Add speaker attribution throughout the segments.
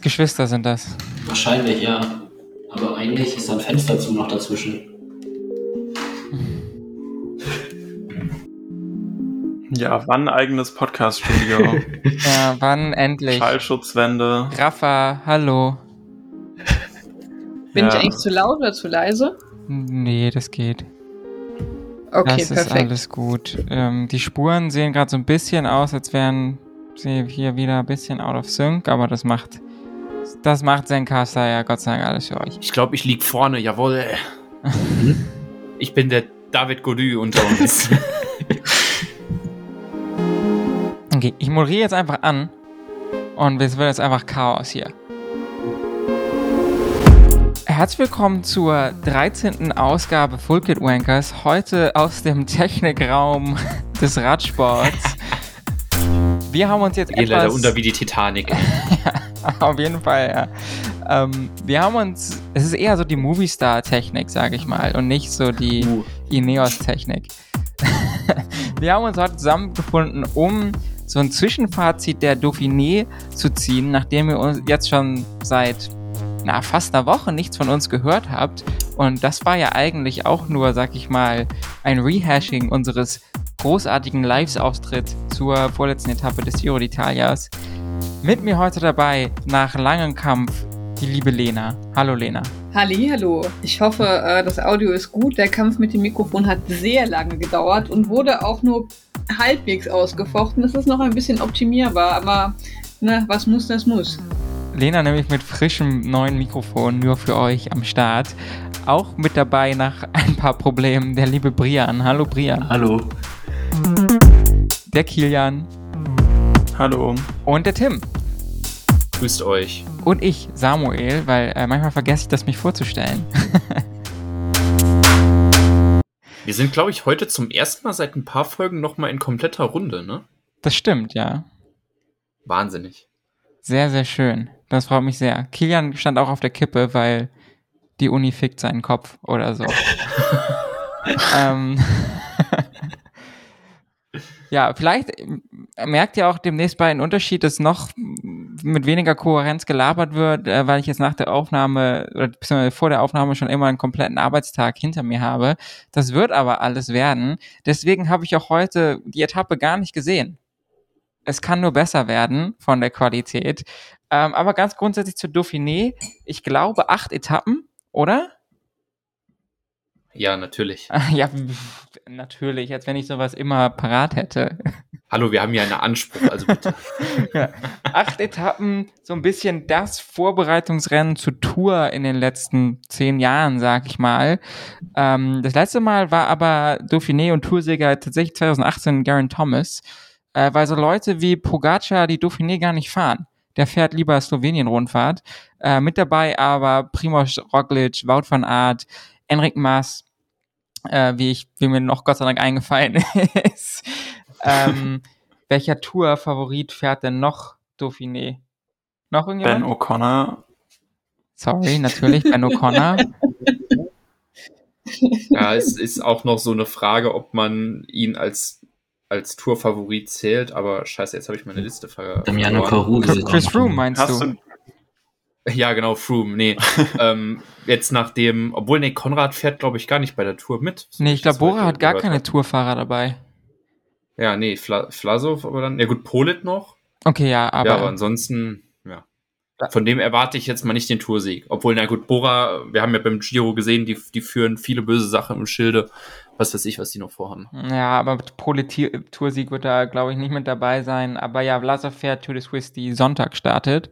Speaker 1: Geschwister sind das.
Speaker 2: Wahrscheinlich, ja. Aber eigentlich ist da ein Fenster zu noch dazwischen.
Speaker 3: Ja, wann eigenes Podcast-Studio?
Speaker 1: Ja, wann endlich?
Speaker 3: Schallschutzwände.
Speaker 1: Rafa, hallo.
Speaker 4: Bin
Speaker 3: Ja.
Speaker 4: ich eigentlich zu laut oder zu leise?
Speaker 1: Nee, das geht.
Speaker 4: Okay,
Speaker 1: das ist
Speaker 4: perfekt.
Speaker 1: alles gut. Ähm, die Spuren sehen gerade so ein bisschen aus, als wären sie hier wieder ein bisschen out of sync, aber das macht das macht Zencaster ja Gott sei Dank alles für euch.
Speaker 5: Ich glaube, ich lieg vorne, jawohl. Ich bin der David Godü unter uns.
Speaker 1: Okay, ich moderiere jetzt einfach an und es wird jetzt einfach Chaos hier. Herzlich willkommen zur 13. Ausgabe Full Kit Wankers, heute aus dem Technikraum des Radsports. Wir haben uns jetzt
Speaker 5: Ihr leider
Speaker 1: etwas...
Speaker 5: unter wie die Titanic.
Speaker 1: Auf jeden Fall, ja. Ähm, wir haben uns, es ist eher so die Movie-Star-Technik, sage ich mal, und nicht so die
Speaker 5: Uh.
Speaker 1: Ineos-Technik. wir haben uns heute zusammengefunden, um so ein Zwischenfazit der Dauphiné zu ziehen, nachdem ihr uns jetzt schon seit na, fast einer Woche nichts von uns gehört habt. Und das war ja eigentlich auch nur, sag ich mal, ein Rehashing unseres großartigen Lives-Auftritt zur vorletzten Etappe des Giro d'Italias. Mit mir heute dabei, nach langem Kampf, die liebe Lena. Hallo Lena.
Speaker 4: Halli, hallo. Ich hoffe, äh, das Audio ist gut. Der Kampf mit dem Mikrofon hat sehr lange gedauert und wurde auch nur halbwegs ausgefochten. Es ist noch ein bisschen optimierbar, aber ne, was muss, das muss.
Speaker 1: Lena nämlich mit frischem neuen Mikrofon nur für euch am Start. Auch mit dabei nach ein paar Problemen der liebe Brian. Hallo Brian.
Speaker 2: Hallo.
Speaker 1: Der Kilian
Speaker 3: Hallo.
Speaker 1: und der Tim.
Speaker 5: Grüßt euch.
Speaker 1: Und ich, Samuel, weil äh, manchmal vergesse ich das, mich vorzustellen.
Speaker 5: Wir sind, glaube ich, heute zum ersten Mal seit ein paar Folgen nochmal in kompletter Runde, ne?
Speaker 1: Das stimmt, ja.
Speaker 5: Wahnsinnig.
Speaker 1: Sehr, sehr schön. Das freut mich sehr. Kilian stand auch auf der Kippe, weil die Uni fickt seinen Kopf oder so. ähm, ja, vielleicht merkt ihr auch demnächst bei einen Unterschied, dass noch mit weniger Kohärenz gelabert wird, äh, weil ich jetzt nach der Aufnahme oder beziehungsweise vor der Aufnahme schon immer einen kompletten Arbeitstag hinter mir habe. Das wird aber alles werden. Deswegen habe ich auch heute die Etappe gar nicht gesehen. Es kann nur besser werden von der Qualität. Ähm, aber ganz grundsätzlich zu Dauphiné. Ich glaube acht Etappen, oder?
Speaker 5: Ja, natürlich.
Speaker 1: ja, natürlich, als wenn ich sowas immer parat hätte.
Speaker 5: Hallo, wir haben ja einen Anspruch, also bitte.
Speaker 1: ja. Acht Etappen, so ein bisschen das Vorbereitungsrennen zur Tour in den letzten zehn Jahren, sag ich mal. Ähm, das letzte Mal war aber Dauphiné und Toursieger tatsächlich 2018 Garen Thomas, äh, weil so Leute wie Pogacar die Dauphiné gar nicht fahren. Der fährt lieber Slowenien-Rundfahrt. Äh, mit dabei aber Primoz Roglic, Wout van Aert, Enric Mas, äh, wie ich, wie mir noch Gott sei Dank eingefallen ist. Ähm, welcher Tour-Favorit fährt denn noch Dauphiné? Noch
Speaker 3: Ben
Speaker 1: irgendjemand?
Speaker 3: O'Connor.
Speaker 1: Sorry, natürlich, Ben O'Connor.
Speaker 5: Ja, es ist auch noch so eine Frage, ob man ihn als, als Tourfavorit zählt, aber scheiße, jetzt habe ich meine Liste ver
Speaker 2: Damiano. Caruso.
Speaker 1: Chris Froome meinst
Speaker 3: Hast
Speaker 1: du?
Speaker 5: Ja, genau, Froome, nee. ähm, jetzt nachdem, obwohl, nee, Konrad fährt, glaube ich, gar nicht bei der Tour mit. so
Speaker 1: Nee, ich glaube, Bora hat gar keine. Tourfahrer dabei.
Speaker 5: Ja, nee, Fla Flasov, aber dann, ja gut, Polit noch.
Speaker 1: Okay, ja, aber,
Speaker 5: ja, aber ansonsten, ja. Von dem erwarte ich jetzt mal nicht den Toursieg. Obwohl, na gut, Bora, wir haben ja beim Giro gesehen, die, die führen viele böse Sachen im Schilde. Was weiß ich, was die noch vorhaben.
Speaker 1: ja, aber Pro-Toursieg wird da, glaube ich, nicht mit dabei sein. Aber ja, Vlasov fährt Tour de Suisse, die Sonntag startet.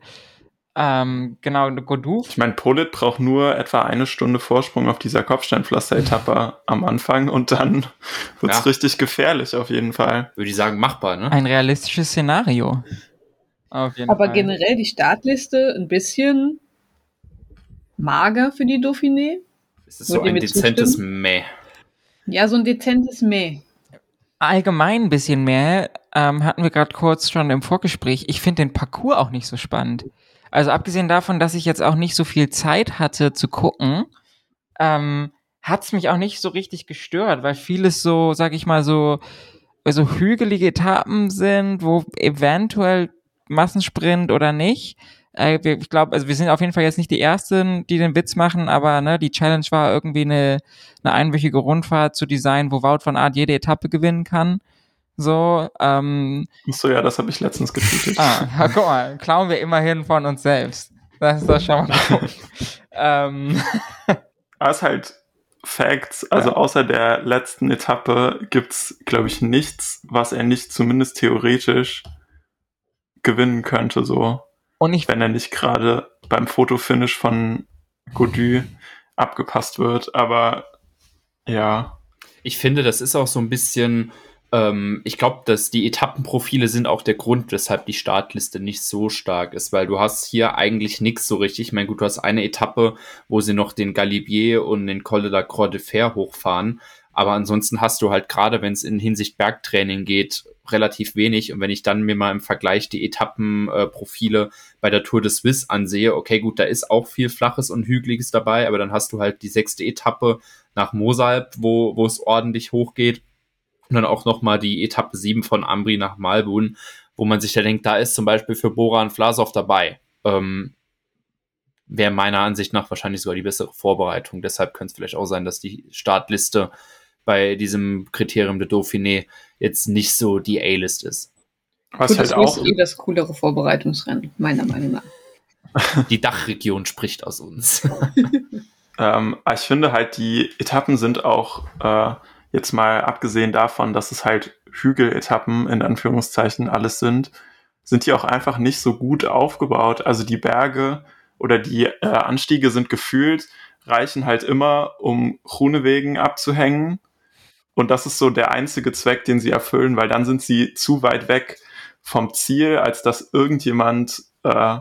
Speaker 1: Ähm, genau, Godou.
Speaker 3: ich meine, Polit braucht nur etwa eine Stunde Vorsprung auf dieser Kopfsteinpflaster-Etappe am Anfang und dann wird's
Speaker 5: Ja.
Speaker 3: richtig gefährlich auf jeden Fall.
Speaker 5: Würde ich sagen, machbar, ne?
Speaker 1: Ein realistisches Szenario. Auf jeden
Speaker 4: Aber
Speaker 1: Fall.
Speaker 4: generell die Startliste ein bisschen mager für die Dauphiné.
Speaker 5: Es ist so
Speaker 4: Wollt
Speaker 5: ein dezentes
Speaker 4: zustimmen?
Speaker 5: Meh.
Speaker 4: Ja, so ein dezentes Meh.
Speaker 1: allgemein ein bisschen mehr, ähm, hatten wir gerade kurz schon im Vorgespräch. Ich finde den Parcours auch nicht so spannend. Also abgesehen davon, dass ich jetzt auch nicht so viel Zeit hatte zu gucken, ähm, hat es mich auch nicht so richtig gestört, weil vieles so, sag ich mal, so, so hügelige Etappen sind, wo eventuell Massensprint oder nicht. äh, ich glaube, also wir sind auf jeden Fall jetzt nicht die Ersten, die den Witz machen, aber ne, die Challenge war irgendwie eine, eine einwöchige Rundfahrt zu designen, wo Wout von Art jede Etappe gewinnen kann. So, ähm,
Speaker 3: So, ja, das habe ich letztens getweetet.
Speaker 1: ah, guck mal, klauen wir immerhin von uns selbst. Das ist doch schon mal gut. ähm,
Speaker 3: Aber es ist halt Facts, also
Speaker 1: Ja.
Speaker 3: außer der letzten Etappe gibt's, glaube ich, nichts, was er nicht zumindest theoretisch gewinnen könnte, so,
Speaker 1: und ich
Speaker 3: wenn er nicht gerade beim Fotofinish von Godu abgepasst wird. Aber ja,
Speaker 5: Ich finde, das ist auch so ein bisschen, ähm, ich glaube, dass die Etappenprofile sind auch der Grund, weshalb die Startliste nicht so stark ist, weil du hast hier eigentlich nichts so richtig. Ich meine, gut, du hast eine Etappe, wo sie noch den Galibier und den Col de la Croix de Fer hochfahren, aber ansonsten hast du halt gerade, wenn es in Hinsicht Bergtraining geht, relativ wenig. Und wenn ich dann mir mal im Vergleich die Etappenprofile äh, bei der Tour de Suisse ansehe, okay, gut, da ist auch viel Flaches und Hügeliges dabei, aber dann hast du halt die sechste Etappe nach Mosalp, wo, wo es ordentlich hochgeht. Und dann auch nochmal die Etappe 7 von Ambri nach Malbun, wo man sich da denkt, da ist zum Beispiel für Boran Vlasov dabei. Ähm, Wäre meiner Ansicht nach wahrscheinlich sogar die bessere Vorbereitung. Deshalb könnte es vielleicht auch sein, dass die Startliste bei diesem Kriterium de Dauphiné jetzt nicht so die A-List ist.
Speaker 3: was
Speaker 4: Gut,
Speaker 3: halt
Speaker 4: das
Speaker 3: auch
Speaker 4: ist eh das coolere Vorbereitungsrennen, meiner Meinung nach.
Speaker 5: Die Dachregion spricht aus uns.
Speaker 3: Ähm, ich finde halt, die Etappen sind auch, äh, jetzt mal abgesehen davon, dass es halt Hügeletappen in Anführungszeichen alles sind, sind die auch einfach nicht so gut aufgebaut. Also die Berge oder die äh, Anstiege sind gefühlt, reichen halt immer, um Grunewegen abzuhängen. Und das ist so der einzige Zweck, den sie erfüllen, weil dann sind sie zu weit weg vom Ziel, als dass irgendjemand äh,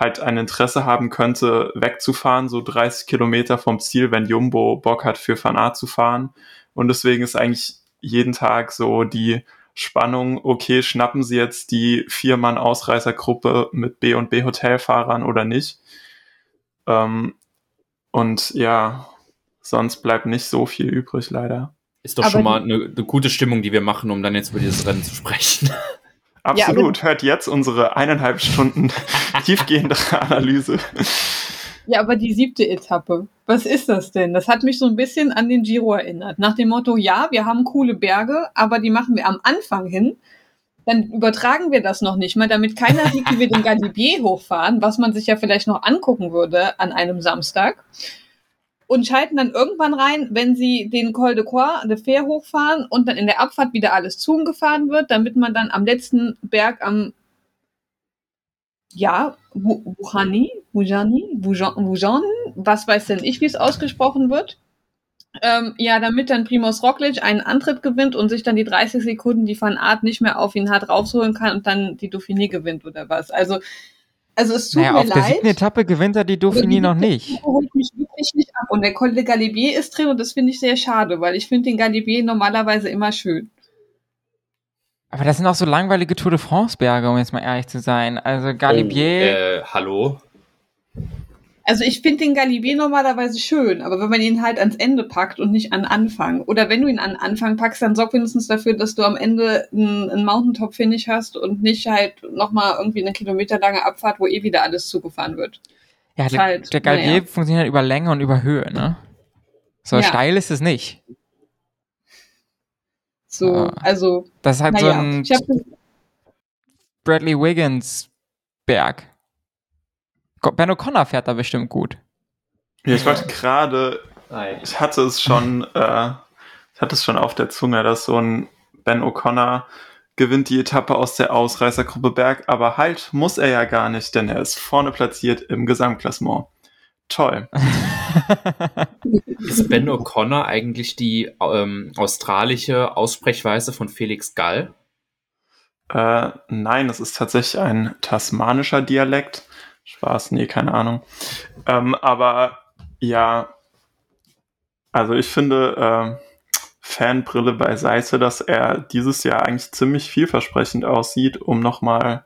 Speaker 3: halt ein Interesse haben könnte, wegzufahren, so 30 Kilometer vom Ziel, wenn Jumbo Bock hat, für Van Aert zu fahren. Und deswegen ist eigentlich jeden Tag so die Spannung, okay, schnappen sie jetzt die Vier-Mann-Ausreißergruppe mit B- und B-Hotelfahrern oder nicht? Ähm, und ja, sonst bleibt nicht so viel übrig, leider.
Speaker 5: Ist doch
Speaker 4: Aber
Speaker 5: schon mal eine, eine gute Stimmung, die wir machen, um dann jetzt über dieses Rennen zu sprechen.
Speaker 3: Absolut. Hört jetzt unsere eineinhalb Stunden tiefgehende Analyse.
Speaker 4: Ja, aber die siebte Etappe, was ist das denn? Das hat mich so ein bisschen an den Giro erinnert. Nach dem Motto, ja, wir haben coole Berge, aber die machen wir am Anfang hin. Dann übertragen wir das noch nicht mal, damit keiner sieht, wie wir den Galibier hochfahren, was man sich ja vielleicht noch angucken würde an einem Samstag. Und schalten dann irgendwann rein, wenn sie den Col de Croix de Fer hochfahren und dann in der Abfahrt wieder alles zugefahren wird, damit man dann am letzten Berg am ja, Wu- Wuhani, Wujani, Wujan, Wujan, was weiß denn ich, wie es ausgesprochen wird. Ähm, ja, damit dann Primoz Roglic einen Antritt gewinnt und sich dann die 30 Sekunden, die Van Art nicht mehr auf ihn hat, rausholen kann und dann die Dauphiné gewinnt oder was. Also, also es tut
Speaker 1: naja,
Speaker 4: mir
Speaker 1: auf der
Speaker 4: leid.
Speaker 1: siebten Etappe gewinnt er die Dauphiné noch nicht.
Speaker 4: holt mich wirklich nicht ab. Und der Col de Galibier ist drin und das finde ich sehr schade, weil ich finde den Galibier normalerweise immer schön.
Speaker 1: Aber das sind auch so langweilige Tour de France Berge, um jetzt mal ehrlich zu sein. Also Galibier,
Speaker 5: Oh, äh, hallo?
Speaker 4: Also ich finde den Galibier normalerweise schön, aber wenn man ihn halt ans Ende packt und nicht an Anfang, oder wenn du ihn an Anfang packst, dann sorg wenigstens dafür, dass du am Ende einen, einen Mountaintop-Finish hast und nicht halt nochmal irgendwie eine kilometerlange Abfahrt, wo eh wieder alles zugefahren wird.
Speaker 1: ja, der,
Speaker 4: halt,
Speaker 1: der Galibier
Speaker 4: naja.
Speaker 1: funktioniert über Länge und über Höhe, ne? So
Speaker 4: Ja.
Speaker 1: steil ist es nicht.
Speaker 4: So,
Speaker 1: Ah.
Speaker 4: also,
Speaker 1: Das ist halt so
Speaker 4: naja.
Speaker 1: ein
Speaker 4: Ich hab,
Speaker 1: Bradley Wiggins Berg. Ben O'Connor fährt da bestimmt gut.
Speaker 3: Ja, ich wollte gerade ich hatte es schon, äh, ich hatte es schon auf der Zunge, dass so ein Ben O'Connor gewinnt die Etappe aus der Ausreißergruppe Berg, aber halt muss er ja gar nicht, denn er ist vorne platziert im Gesamtklassement. Toll.
Speaker 5: Ist Ben O'Connor eigentlich die ähm, australische Aussprechweise von Felix Gall?
Speaker 3: Äh, nein, es ist tatsächlich ein tasmanischer Dialekt. Spaß, nee, keine Ahnung. Ähm, aber ja, also ich finde, äh, Fanbrille beiseite, dass er dieses Jahr eigentlich ziemlich vielversprechend aussieht, um nochmal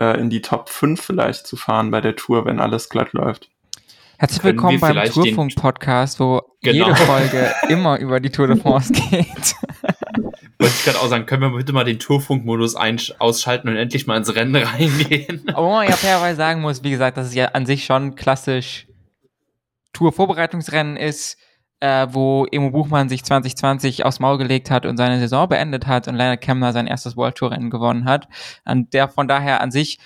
Speaker 3: äh, in die Top 5 vielleicht zu fahren bei der Tour, wenn alles glatt läuft.
Speaker 1: Herzlich willkommen beim Tourfunk-Podcast, wo
Speaker 5: Genau.
Speaker 1: jede Folge immer über die Tour de France geht.
Speaker 5: Wollte ich gerade auch sagen, können wir bitte mal den Tourfunkmodus ausschalten und endlich mal ins Rennen reingehen?
Speaker 1: Wo man ja fairerweise sagen muss, wie gesagt, dass es ja an sich schon klassisch Tour-Vorbereitungsrennen ist, äh, wo Emo Buchmann sich 2020 aufs Maul gelegt hat und seine Saison beendet hat und Leonard Kemner sein erstes World Tour Rennen gewonnen hat. Und der von daher an sich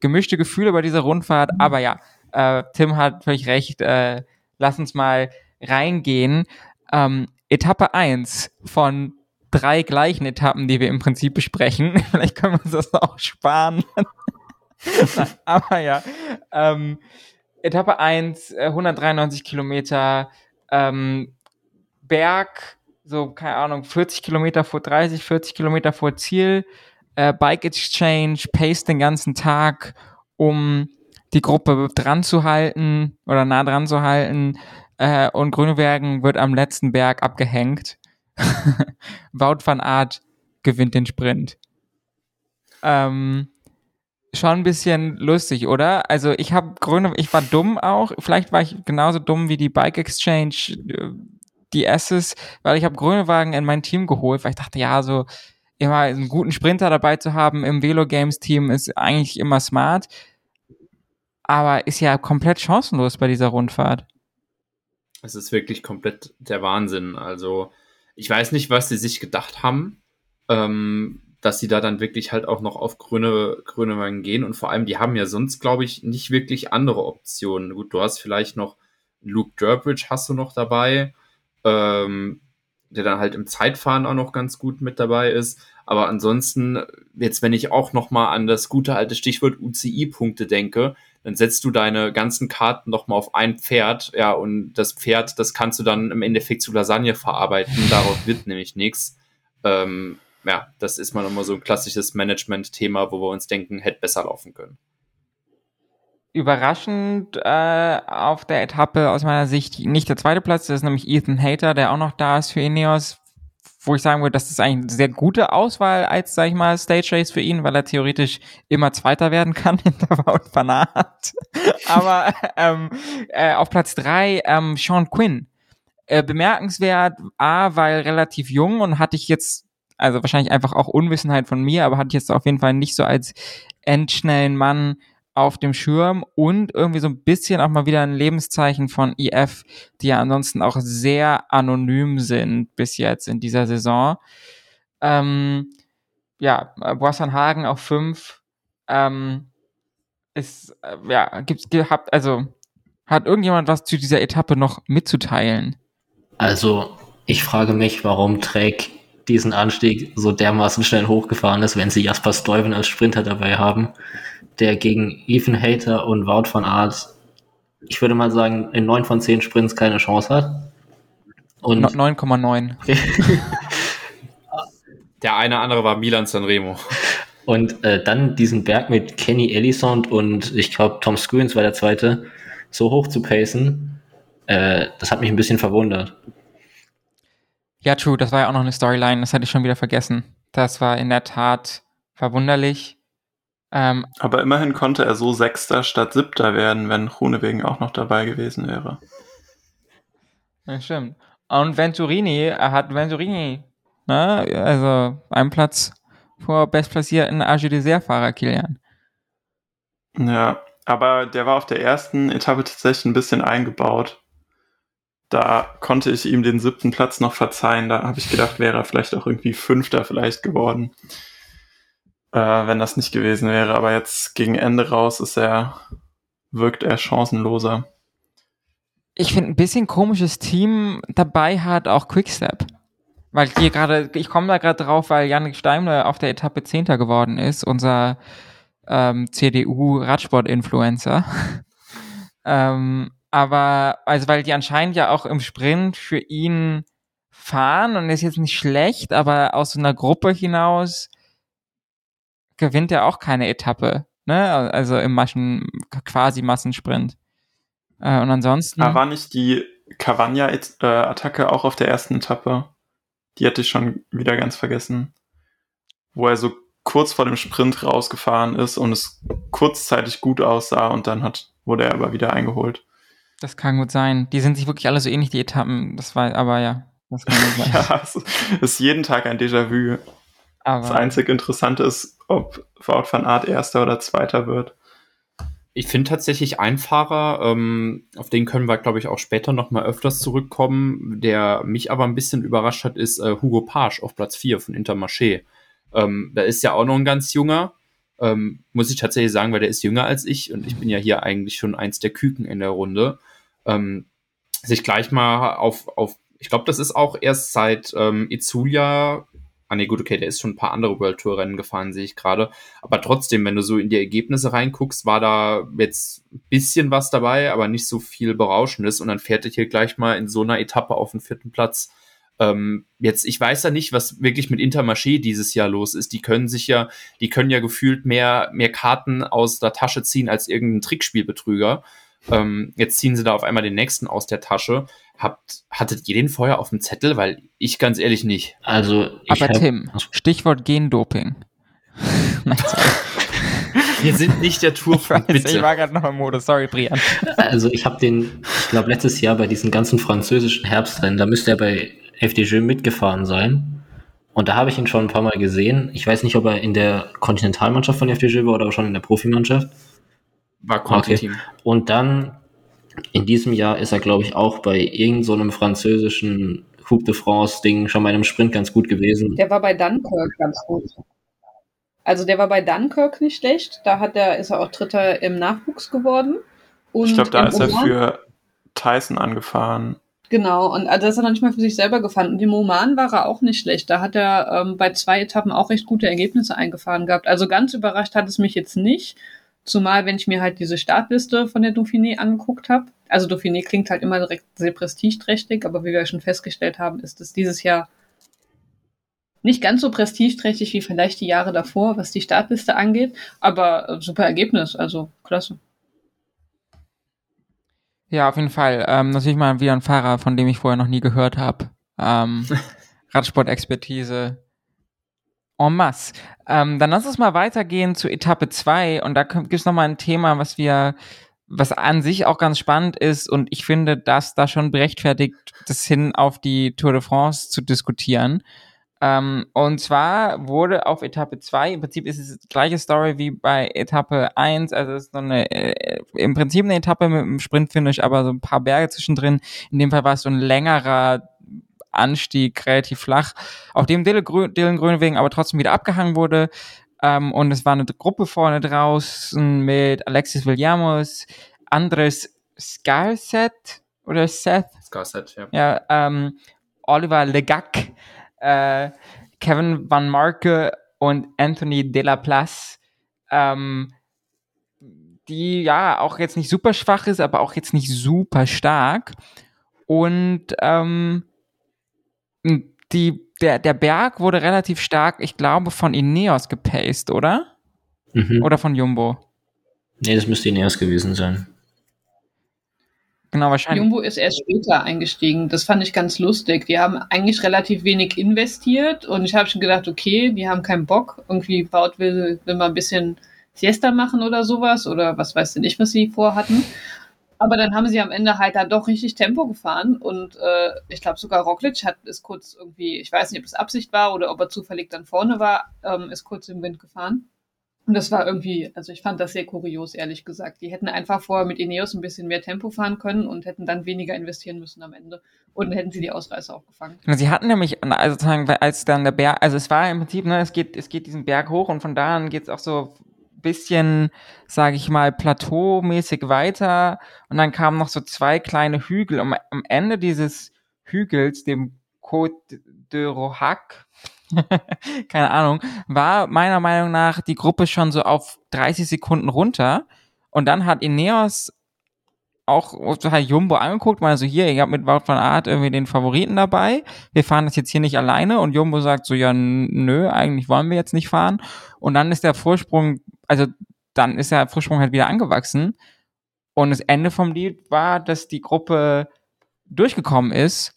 Speaker 1: gemischte Gefühle bei dieser Rundfahrt, aber ja, äh, Tim hat völlig recht, äh, lass uns mal reingehen. Ähm, Etappe 1 von drei gleichen Etappen, die wir im Prinzip besprechen. Vielleicht können wir uns das auch sparen. aber ja, ähm, Etappe 1, 193 äh, Kilometer, ähm, Berg, so, keine Ahnung, 40 Kilometer vor 30, 40 Kilometer vor Ziel, äh, Bike Exchange, Pace den ganzen Tag, um die Gruppe dran zu halten oder nah dran zu halten. Äh, und Grünebergen wird am letzten Berg abgehängt. Wout van Aert gewinnt den Sprint. Ähm, schon ein bisschen lustig, oder? Also ich habe Grüne, ich war dumm auch. Vielleicht war ich genauso dumm wie die Bike Exchange, äh, die Asses, weil ich habe Grünewagen in mein Team geholt, weil ich dachte, ja, so immer einen guten Sprinter dabei zu haben im Velo Games Team ist eigentlich immer smart. Aber ist ja komplett chancenlos bei dieser Rundfahrt.
Speaker 5: Es ist wirklich komplett der Wahnsinn. Also, ich weiß nicht, was sie sich gedacht haben. Ähm, dass sie da dann wirklich halt auch noch auf grüne, grüne Wagen gehen. Und vor allem, die haben ja sonst, glaube ich, nicht wirklich andere Optionen. Gut, du hast vielleicht noch Luke Durbridge hast du noch dabei, ähm, der dann halt im Zeitfahren auch noch ganz gut mit dabei ist. Aber ansonsten, jetzt wenn ich auch noch mal an das gute alte Stichwort UCI-Punkte denke, dann setzt du deine ganzen Karten noch mal auf ein Pferd, ja, und das Pferd, das kannst du dann im Endeffekt zu Lasagne verarbeiten, daraus wird nämlich nichts. Ähm, ja, das ist mal nochmal so ein klassisches Management-Thema, wo wir uns denken, hätte besser laufen können.
Speaker 1: Überraschend äh, auf der Etappe aus meiner Sicht nicht der zweite Platz, das ist nämlich Ethan Hater, der auch noch da ist für Ineos, wo ich sagen würde, das ist eigentlich eine sehr gute Auswahl als, sag ich mal, Stage Race für ihn, weil er theoretisch immer Zweiter werden kann hinter Wout van Aert. Aber ähm, äh, auf Platz drei ähm, Sean Quinn. Äh, bemerkenswert, A, weil relativ jung und hatte ich jetzt also wahrscheinlich einfach auch Unwissenheit von mir, aber hatte ich jetzt auf jeden Fall nicht so als endschnellen Mann auf dem Schirm und irgendwie so ein bisschen auch mal wieder ein Lebenszeichen von IF, die ja ansonsten auch sehr anonym sind bis jetzt in dieser Saison. Ähm, ja, Boassan Hagen auf fünf ähm, ist, äh, ja, gibt's gehabt, also hat irgendjemand was zu dieser Etappe noch mitzuteilen?
Speaker 2: Also, ich frage mich, warum trägt diesen Anstieg so dermaßen schnell hochgefahren ist, wenn sie Jasper Stuyven als Sprinter dabei haben, der gegen Ethan Hater und Wout van Aert, ich würde mal sagen, in neun von zehn Sprints keine Chance hat.
Speaker 1: Und 9,9.
Speaker 5: der eine andere war Milan Sanremo.
Speaker 2: Und äh, dann diesen Berg mit Kenny Ellisond und ich glaube Tom Screens war der zweite, so hoch zu pacen, äh, das hat mich ein bisschen verwundert.
Speaker 1: Ja, true, das war ja auch noch eine Storyline, das hatte ich schon wieder vergessen. Das war in der Tat verwunderlich.
Speaker 3: Ähm, Aber immerhin konnte er so Sechster statt Siebter werden, wenn Runewegen auch noch dabei gewesen wäre.
Speaker 1: Ja, stimmt. Und Venturini, er hat Venturini, ne, also einen Platz vor bestplatzierten AG Dessert-Fahrer Kilian.
Speaker 3: Ja, aber der war auf der ersten Etappe tatsächlich ein bisschen eingebaut da konnte ich ihm den siebten Platz noch verzeihen. Da habe ich gedacht, wäre er vielleicht auch irgendwie Fünfter vielleicht geworden, äh, wenn das nicht gewesen wäre. Aber jetzt gegen Ende raus ist er, wirkt er chancenloser.
Speaker 1: Ich finde ein bisschen komisches Team dabei hat auch Quickstep. Weil hier gerade, ich komme da gerade drauf, weil Janik Steimler auf der Etappe Zehnter geworden ist, unser ähm, CDU-Radsport-Influencer. ähm, aber, also weil die anscheinend ja auch im Sprint für ihn fahren und ist jetzt nicht schlecht, aber aus so einer Gruppe hinaus gewinnt er auch keine Etappe, ne? Also im Maschen, quasi Massensprint. Äh, und ansonsten.
Speaker 3: Aber war nicht die Cavagna-Attacke auch auf der ersten Etappe? Die hatte ich schon wieder ganz vergessen. Wo er so kurz vor dem Sprint rausgefahren ist und es kurzzeitig gut aussah und dann hat, wurde er aber wieder eingeholt.
Speaker 1: Das kann gut sein. Die sind sich wirklich alle so ähnlich, die Etappen. Das war, aber ja. Das kann man sagen.
Speaker 3: Ja, es ist jeden Tag ein Déjà-vu. Das einzig Interessante ist, ob Wout van Aert Erster oder Zweiter wird.
Speaker 5: Ich finde tatsächlich ein Fahrer, ähm, auf den können wir, glaube ich, auch später noch mal öfters zurückkommen, der mich aber ein bisschen überrascht hat, ist äh, Hugo Page auf Platz 4 von Intermarché. Ähm, da ist ja auch noch ein ganz junger, ähm, muss ich tatsächlich sagen, weil der ist jünger als ich und ich bin ja hier eigentlich schon eins der Küken in der Runde. Ähm, sich gleich mal auf, auf ich glaube, das ist auch erst seit ähm, Itzulia Ah nee, gut, okay, der ist schon ein paar andere World Tour Rennen gefahren, sehe ich gerade. Aber trotzdem, wenn du so in die Ergebnisse reinguckst, war da jetzt ein bisschen was dabei, aber nicht so viel Berauschendes. Und dann fährt er hier gleich mal in so einer Etappe auf den vierten Platz. Ähm, jetzt, ich weiß ja nicht, was wirklich mit Intermarché dieses Jahr los ist. Die können sich ja, die können ja gefühlt mehr, mehr Karten aus der Tasche ziehen als irgendein Trickspielbetrüger. Ähm, jetzt ziehen sie da auf einmal den nächsten aus der Tasche. Habt, hattet ihr den vorher auf dem Zettel? Weil ich ganz ehrlich nicht.
Speaker 2: Also, ich
Speaker 1: Aber
Speaker 2: hab,
Speaker 1: Tim, Stichwort Gendoping. Nein.
Speaker 5: Wir sind nicht der Tourfunk,
Speaker 1: Ich
Speaker 5: bitte.
Speaker 1: war gerade noch im Modus, sorry, Brian.
Speaker 2: also ich habe den, ich glaube, letztes Jahr bei diesen ganzen französischen Herbstrennen, da müsste er bei FDJ mitgefahren sein. Und da habe ich ihn schon ein paar Mal gesehen. Ich weiß nicht, ob er in der Kontinentalmannschaft von FDJ war oder schon in der Profimannschaft.
Speaker 5: War Conti-Team.
Speaker 2: Und dann in diesem Jahr ist er, glaube ich, auch bei irgendeinem so einem französischen Coupe de France-Ding schon bei einem Sprint ganz gut gewesen.
Speaker 4: Der war bei Dunkirk ganz gut. Also der war bei Dunkirk nicht schlecht. Da hat er, ist er auch Dritter im Nachwuchs geworden. Und
Speaker 3: Ich glaube, da ist er für Tyson angefahren.
Speaker 4: Genau, und also das ist er noch nicht mal für sich selber gefahren. Und im Oman war er auch nicht schlecht. Da hat er ähm, bei zwei Etappen auch recht gute Ergebnisse eingefahren gehabt. Also ganz überrascht hat es mich jetzt nicht. Zumal, wenn ich mir halt diese Startliste von der Dauphiné angeguckt habe. Also Dauphiné klingt halt immer direkt sehr prestigeträchtig, aber wie wir schon festgestellt haben, ist es dieses Jahr nicht ganz so prestigeträchtig wie vielleicht die Jahre davor, was die Startliste angeht. Aber äh, super Ergebnis, also klasse.
Speaker 1: Ja, auf jeden Fall. Ähm, natürlich mal wieder ein Fahrer, von dem ich vorher noch nie gehört habe. Ähm, Radsport-Expertise en masse. Ähm, dann lass uns mal weitergehen zu Etappe 2 und da gibt es nochmal ein Thema, was wir, was an sich auch ganz spannend ist und ich finde, dass da schon berechtfertigt, das hin auf die Tour de France zu diskutieren. Ähm, und zwar wurde auf Etappe 2, im Prinzip ist es die gleiche Story wie bei Etappe 1, also es ist so eine, äh, im Prinzip eine Etappe mit einem Sprintfinish, aber so ein paar Berge zwischendrin. In dem Fall war es so ein längerer Anstieg, relativ flach, auf dem Dylan, Grö Dylan Grönwegen aber trotzdem wieder abgehangen wurde. Ähm, und es war eine Gruppe vorne draußen mit Alexis Villamos, Andres Scarset oder Seth,
Speaker 5: Scarset, ja.
Speaker 1: ja, ähm, Oliver Legac, äh, Kevin Van Marke und Anthony Delaplace, ähm, die ja auch jetzt nicht super schwach ist, aber auch jetzt nicht super stark. Und ähm, die, der, der Berg wurde relativ stark, ich glaube, von Ineos gepaced, oder?
Speaker 2: Mhm.
Speaker 1: Oder von Jumbo?
Speaker 2: Nee, das müsste Ineos gewesen sein.
Speaker 1: Genau, wahrscheinlich.
Speaker 4: Jumbo ist erst später eingestiegen. Das fand ich ganz lustig. Die haben eigentlich relativ wenig investiert und ich habe schon gedacht, okay, die haben keinen Bock. Irgendwie Baut will, will mal ein bisschen Siesta machen oder sowas oder was weiß ich nicht, was sie vorhatten. Aber dann haben sie am Ende halt da doch richtig Tempo gefahren und äh, ich glaube sogar Roglic hat ist kurz irgendwie, ich weiß nicht, ob es Absicht war oder ob er zufällig dann vorne war, ähm, ist kurz im Wind gefahren. Und das war irgendwie, also ich fand das sehr kurios, ehrlich gesagt. Die hätten einfach vorher mit Ineos ein bisschen mehr Tempo fahren können und hätten dann weniger investieren müssen am Ende. Und hätten sie die Ausreißer auch gefangen.
Speaker 1: Sie hatten nämlich, also sozusagen, als dann der Berg, also es war im Prinzip, ne, es geht, es geht diesen Berg hoch und von da an geht es auch so bisschen, sage ich mal, plateaumäßig weiter und dann kamen noch so zwei kleine Hügel. Und am Ende dieses Hügels, dem Côte de Rohac, keine Ahnung, war meiner Meinung nach die Gruppe schon so auf 30 Sekunden runter. Und dann hat Ineos auch halt Jumbo angeguckt, mal so hier, ihr habt mit Wout van Aert irgendwie den Favoriten dabei. Wir fahren das jetzt hier nicht alleine und Jumbo sagt so, ja, nö, eigentlich wollen wir jetzt nicht fahren. Und dann ist der Vorsprung, also dann ist der Vorsprung halt wieder angewachsen. Und das Ende vom Lied war, dass die Gruppe durchgekommen ist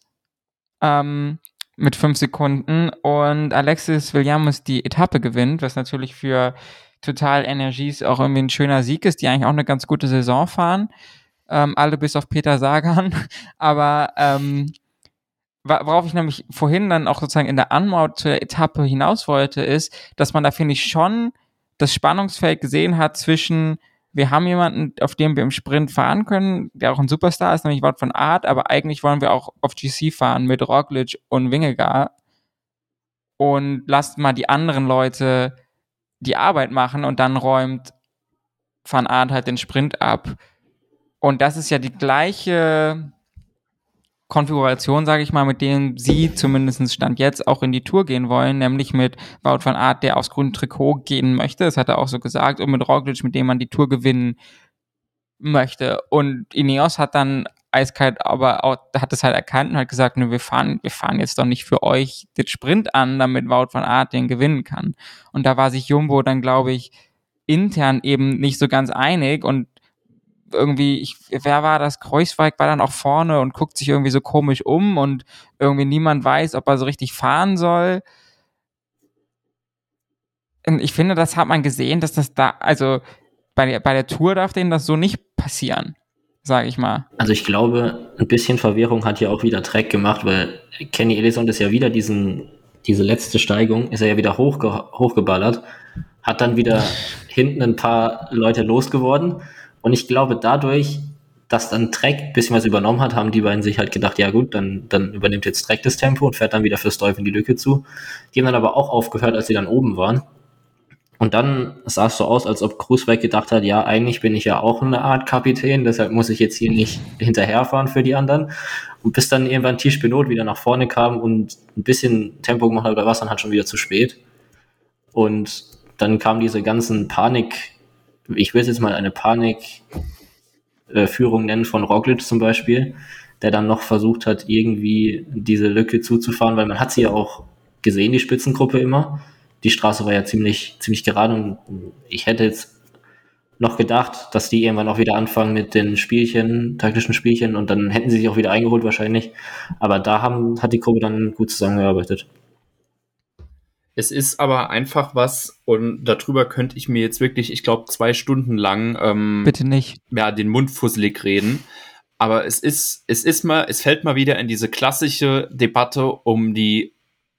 Speaker 1: ähm, mit fünf Sekunden und Alexis Williams die Etappe gewinnt, was natürlich für Total Energies auch irgendwie ein schöner Sieg ist, die eigentlich auch eine ganz gute Saison fahren. Ähm, alle bis auf Peter Sagan. Aber ähm, worauf ich nämlich vorhin dann auch sozusagen in der Anmaut zur Etappe hinaus wollte, ist, dass man da, finde ich, schon das Spannungsfeld gesehen hat zwischen, wir haben jemanden, auf dem wir im Sprint fahren können, der auch ein Superstar ist, nämlich Wort von Art, aber eigentlich wollen wir auch auf GC fahren mit Roglic und Wingegar und lasst mal die anderen Leute die Arbeit machen und dann räumt Van Art halt den Sprint ab. Und das ist ja die gleiche Konfiguration, sage ich mal, mit denen sie zumindest Stand jetzt auch in die Tour gehen wollen, nämlich mit Wout van Art, der aufs grüne Trikot gehen möchte, das hat er auch so gesagt, und mit Roglic, mit dem man die Tour gewinnen möchte. Und Ineos hat dann eiskalt, aber auch, hat es halt erkannt und hat gesagt, ne, wir fahren, wir fahren jetzt doch nicht für euch den Sprint an, damit Wout van Art den gewinnen kann. Und da war sich Jumbo dann, glaube ich, intern eben nicht so ganz einig und irgendwie, ich, wer war das? Kreuzweig war dann auch vorne und guckt sich irgendwie so komisch um und irgendwie niemand weiß, ob er so richtig fahren soll. Und ich finde, das hat man gesehen, dass das da, also bei der, bei der Tour darf denen das so nicht passieren, sage ich mal.
Speaker 2: Also ich glaube, ein bisschen Verwirrung hat ja auch wieder Dreck gemacht, weil Kenny Ellison ist ja wieder diesen, diese letzte Steigung, ist er ja wieder hochge hochgeballert, hat dann wieder hinten ein paar Leute losgeworden und ich glaube, dadurch, dass dann Trek bisschen was übernommen hat, haben die beiden sich halt gedacht, ja gut, dann, dann übernimmt jetzt Trek das Tempo und fährt dann wieder fürs Teufel die Lücke zu. Die haben dann aber auch aufgehört, als sie dann oben waren. Und dann sah es so aus, als ob Krusweg gedacht hat, ja, eigentlich bin ich ja auch eine Art Kapitän, deshalb muss ich jetzt hier nicht hinterherfahren für die anderen. Und bis dann irgendwann Tisch Benot wieder nach vorne kam und ein bisschen Tempo gemacht hat, oder was dann halt schon wieder zu spät. Und dann kam diese ganzen Panik, ich will es jetzt mal eine Panikführung äh, nennen von Roglic zum Beispiel, der dann noch versucht hat, irgendwie diese Lücke zuzufahren, weil man hat sie ja auch gesehen, die Spitzengruppe immer. Die Straße war ja ziemlich, ziemlich gerade und ich hätte jetzt noch gedacht, dass die irgendwann auch wieder anfangen mit den Spielchen, taktischen Spielchen und dann hätten sie sich auch wieder eingeholt wahrscheinlich. Aber da haben, hat die Gruppe dann gut zusammengearbeitet.
Speaker 5: Es ist aber einfach was, und darüber könnte ich mir jetzt wirklich, ich glaube, zwei Stunden lang ähm,
Speaker 1: Bitte nicht.
Speaker 5: Ja, den Mund fusselig reden. Aber es ist, es ist mal, es fällt mal wieder in diese klassische Debatte um die,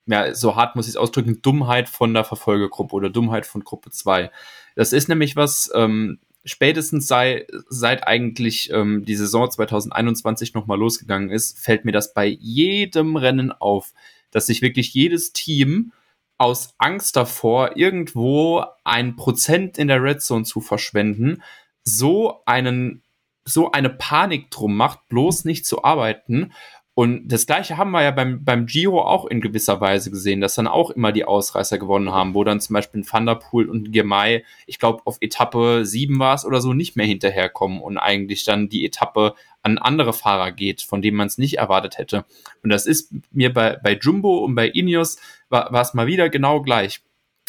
Speaker 5: ja, so hart muss ich es ausdrücken, Dummheit von der Verfolgergruppe oder Dummheit von Gruppe 2. Das ist nämlich was, ähm, spätestens sei, seit eigentlich ähm, die Saison 2021 nochmal losgegangen ist, fällt mir das bei jedem Rennen auf, dass sich wirklich jedes Team aus Angst davor, irgendwo ein Prozent in der Red Zone zu verschwenden, so einen, so eine Panik drum macht, bloß nicht zu arbeiten. Und das gleiche haben wir ja beim, beim Giro auch in gewisser Weise gesehen, dass dann auch immer die Ausreißer gewonnen haben, wo dann zum Beispiel ein Thunderpool und ein Gemei, ich glaube auf Etappe 7 war es oder so, nicht mehr hinterherkommen und eigentlich dann die Etappe an andere Fahrer geht, von denen man es nicht erwartet hätte. Und das ist mir bei, bei Jumbo und bei Ineos war es mal wieder genau gleich.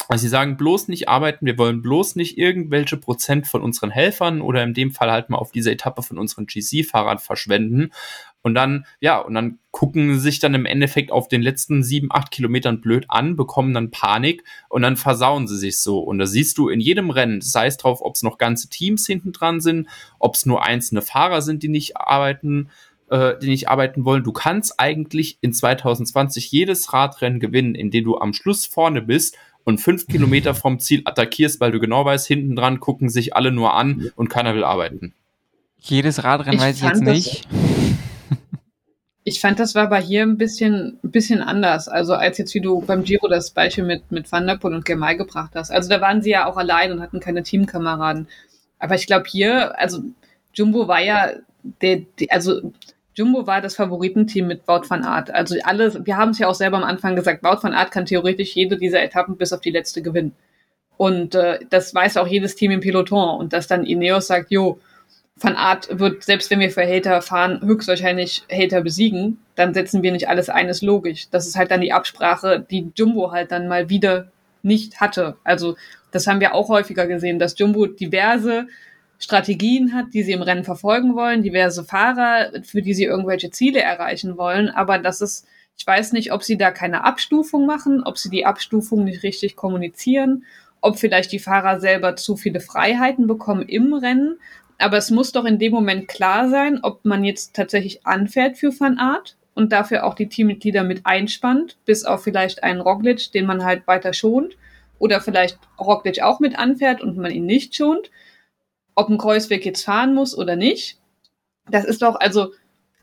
Speaker 5: Also sie sagen bloß nicht arbeiten, wir wollen bloß nicht irgendwelche Prozent von unseren Helfern oder in dem Fall halt mal auf dieser Etappe von unseren GC-Fahrern verschwenden. Und dann, ja, und dann gucken sie sich dann im Endeffekt auf den letzten sieben, acht Kilometern blöd an, bekommen dann Panik und dann versauen sie sich so. Und da siehst du in jedem Rennen, sei es drauf, ob es noch ganze Teams hinten dran sind, ob es nur einzelne Fahrer sind, die nicht arbeiten, äh, die nicht arbeiten wollen. Du kannst eigentlich in 2020 jedes Radrennen gewinnen, in dem du am Schluss vorne bist und fünf Kilometer vom Ziel attackierst, weil du genau weißt, hinten dran gucken sich alle nur an und keiner will arbeiten.
Speaker 1: Jedes Radrennen ich weiß ich jetzt nicht.
Speaker 4: Ich fand, das war bei hier ein bisschen, ein bisschen anders. Also als jetzt, wie du beim Giro das Beispiel mit, mit Van der Poel und Gemay gebracht hast. Also da waren sie ja auch allein und hatten keine Teamkameraden. Aber ich glaube hier, also Jumbo war ja der, der, also Jumbo war das Favoritenteam mit Wout van Aert. Also alle, wir haben es ja auch selber am Anfang gesagt, Wout van Aert kann theoretisch jede dieser Etappen bis auf die letzte gewinnen. Und äh, das weiß auch jedes Team im Peloton. Und dass dann Ineos sagt, jo, Van Art wird, selbst wenn wir für Hater fahren, höchstwahrscheinlich Hater besiegen, dann setzen wir nicht alles ein, ist logisch. Das ist halt dann die Absprache, die Jumbo halt dann mal wieder nicht hatte. Also das haben wir auch häufiger gesehen, dass Jumbo diverse Strategien hat, die sie im Rennen verfolgen wollen, diverse Fahrer, für die sie irgendwelche Ziele erreichen wollen, aber das ist, ich weiß nicht, ob sie da keine Abstufung machen, ob sie die Abstufung nicht richtig kommunizieren, ob vielleicht die Fahrer selber zu viele Freiheiten bekommen im Rennen aber es muss doch in dem Moment klar sein, ob man jetzt tatsächlich anfährt für Van Art und dafür auch die Teammitglieder mit einspannt, bis auf vielleicht einen Roglic, den man halt weiter schont oder vielleicht Roglic auch mit anfährt und man ihn nicht schont, ob ein Kreuzweg jetzt fahren muss oder nicht. Das ist doch, also,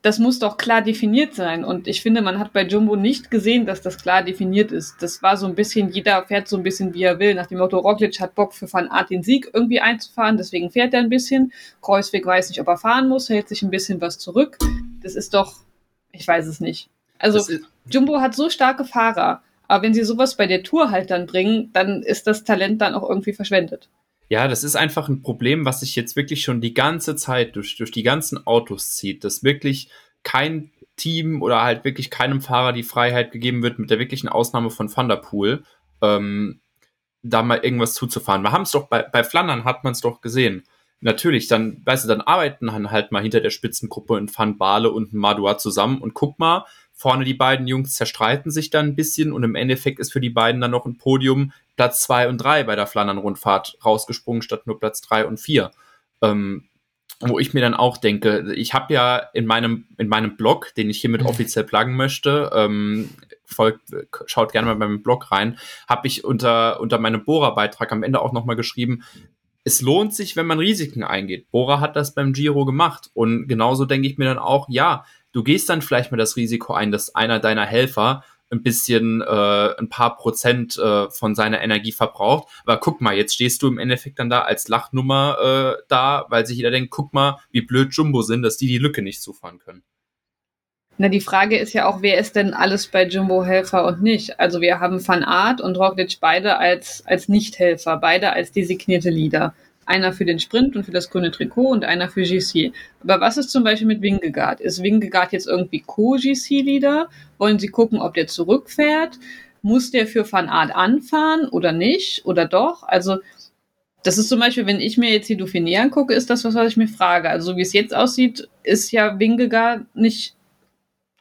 Speaker 4: das muss doch klar definiert sein. Und ich finde, man hat bei Jumbo nicht gesehen, dass das klar definiert ist. Das war so ein bisschen, jeder fährt so ein bisschen, wie er will. Nach dem Motto, Roglic hat Bock für Van Art den Sieg irgendwie einzufahren, deswegen fährt er ein bisschen. Kreuzweg weiß nicht, ob er fahren muss, hält sich ein bisschen was zurück. Das ist doch, ich weiß es nicht. Also, Jumbo hat so starke Fahrer. Aber wenn sie sowas bei der Tour halt dann bringen, dann ist das Talent dann auch irgendwie verschwendet.
Speaker 5: Ja, das ist einfach ein Problem, was sich jetzt wirklich schon die ganze Zeit durch, durch die ganzen Autos zieht, dass wirklich kein Team oder halt wirklich keinem Fahrer die Freiheit gegeben wird, mit der wirklichen Ausnahme von Thunderpool, ähm, da mal irgendwas zuzufahren. Wir haben es doch bei, bei Flandern hat man es doch gesehen. Natürlich, dann, weißt du, dann arbeiten halt mal hinter der Spitzengruppe in Van Bale und Madua zusammen und guck mal, Vorne die beiden Jungs zerstreiten sich dann ein bisschen und im Endeffekt ist für die beiden dann noch ein Podium Platz zwei und drei bei der Flandern-Rundfahrt rausgesprungen, statt nur Platz drei und vier. Ähm, wo ich mir dann auch denke, ich habe ja in meinem, in meinem Blog, den ich hiermit mhm. offiziell pluggen möchte, ähm, folgt, schaut gerne mal bei meinem Blog rein, habe ich unter, unter meinem Bohrer-Beitrag am Ende auch nochmal geschrieben, es lohnt sich, wenn man Risiken eingeht. Bora hat das beim Giro gemacht. Und genauso denke ich mir dann auch, ja, Du gehst dann vielleicht mal das Risiko ein, dass einer deiner Helfer ein bisschen äh, ein paar Prozent äh, von seiner Energie verbraucht. Aber guck mal, jetzt stehst du im Endeffekt dann da als Lachnummer äh, da, weil sich jeder denkt, guck mal, wie blöd Jumbo sind, dass die die Lücke nicht zufahren können.
Speaker 4: Na, die Frage ist ja auch, wer ist denn alles bei Jumbo Helfer und nicht? Also wir haben Van Art und Roglic beide als, als Nichthelfer, beide als designierte Leader. Einer für den Sprint und für das grüne Trikot und einer für GC. Aber was ist zum Beispiel mit Wingegaard? Ist Wingegaard jetzt irgendwie Co-GC-Leader? Wollen Sie gucken, ob der zurückfährt? Muss der für Van Art anfahren oder nicht? Oder doch? Also, das ist zum Beispiel, wenn ich mir jetzt die Dauphiné angucke, ist das was, was ich mir frage. Also, so wie es jetzt aussieht, ist ja Wingegaard nicht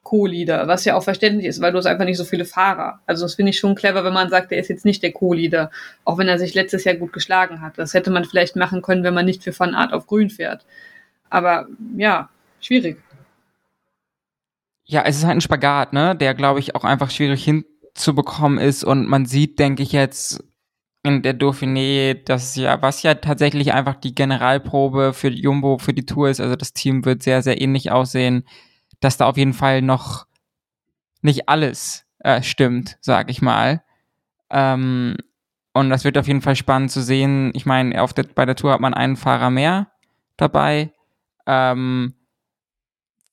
Speaker 4: Co-Leader, was ja auch verständlich ist, weil du hast einfach nicht so viele Fahrer. Also das finde ich schon clever, wenn man sagt, er ist jetzt nicht der Co-Leader, auch wenn er sich letztes Jahr gut geschlagen hat. Das hätte man vielleicht machen können, wenn man nicht für Van Art auf Grün fährt. Aber ja, schwierig.
Speaker 1: Ja, es ist halt ein Spagat, ne, der glaube ich auch einfach schwierig hinzubekommen ist und man sieht, denke ich jetzt in der Dauphiné, das ja, was ja tatsächlich einfach die Generalprobe für Jumbo für die Tour ist, also das Team wird sehr, sehr ähnlich aussehen dass da auf jeden Fall noch nicht alles äh, stimmt, sag ich mal. Ähm, und das wird auf jeden Fall spannend zu sehen. Ich meine, bei der Tour hat man einen Fahrer mehr dabei. Ähm,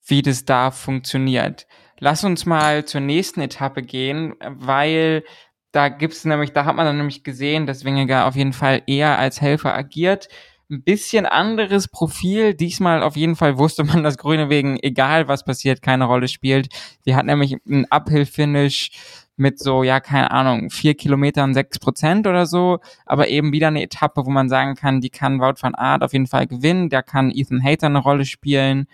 Speaker 1: wie das da funktioniert. Lass uns mal zur nächsten Etappe gehen, weil da gibt's nämlich, da hat man dann nämlich gesehen, dass Wingegar auf jeden Fall eher als Helfer agiert ein bisschen anderes Profil. Diesmal auf jeden Fall wusste man, dass Grüne wegen, egal was passiert, keine Rolle spielt. Die hat nämlich ein Uphill-Finish mit so, ja, keine Ahnung, vier Kilometern, sechs Prozent oder so, aber eben wieder eine Etappe, wo man sagen kann, die kann Wout van Aert auf jeden Fall gewinnen, da kann Ethan Hater eine Rolle spielen,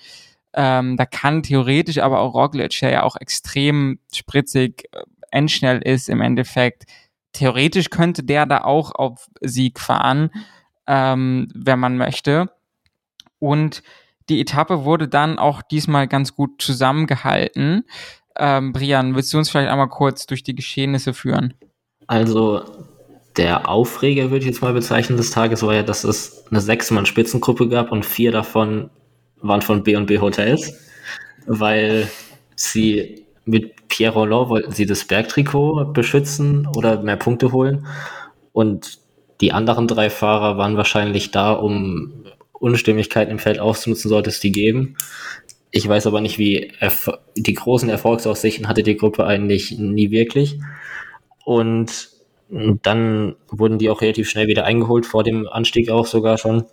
Speaker 1: ähm, da kann theoretisch aber auch Roglic, der ja auch extrem spritzig, äh, endschnell ist im Endeffekt, theoretisch könnte der da auch auf Sieg fahren ähm, wenn man möchte. Und die Etappe wurde dann auch diesmal ganz gut zusammengehalten. Ähm, Brian, willst du uns vielleicht einmal kurz durch die Geschehnisse führen?
Speaker 2: Also der Aufreger, würde ich jetzt mal bezeichnen, des Tages war ja, dass es eine Sechs-Mann-Spitzengruppe gab und vier davon waren von B&B Hotels, weil sie mit Pierre Roland wollten sie das Bergtrikot beschützen oder mehr Punkte holen und die anderen drei Fahrer waren wahrscheinlich da, um Unstimmigkeiten im Feld auszunutzen, sollte es die geben. Ich weiß aber nicht, wie die großen Erfolgsaussichten hatte die Gruppe eigentlich nie wirklich. Und dann wurden die auch relativ schnell wieder eingeholt, vor dem Anstieg auch sogar schon.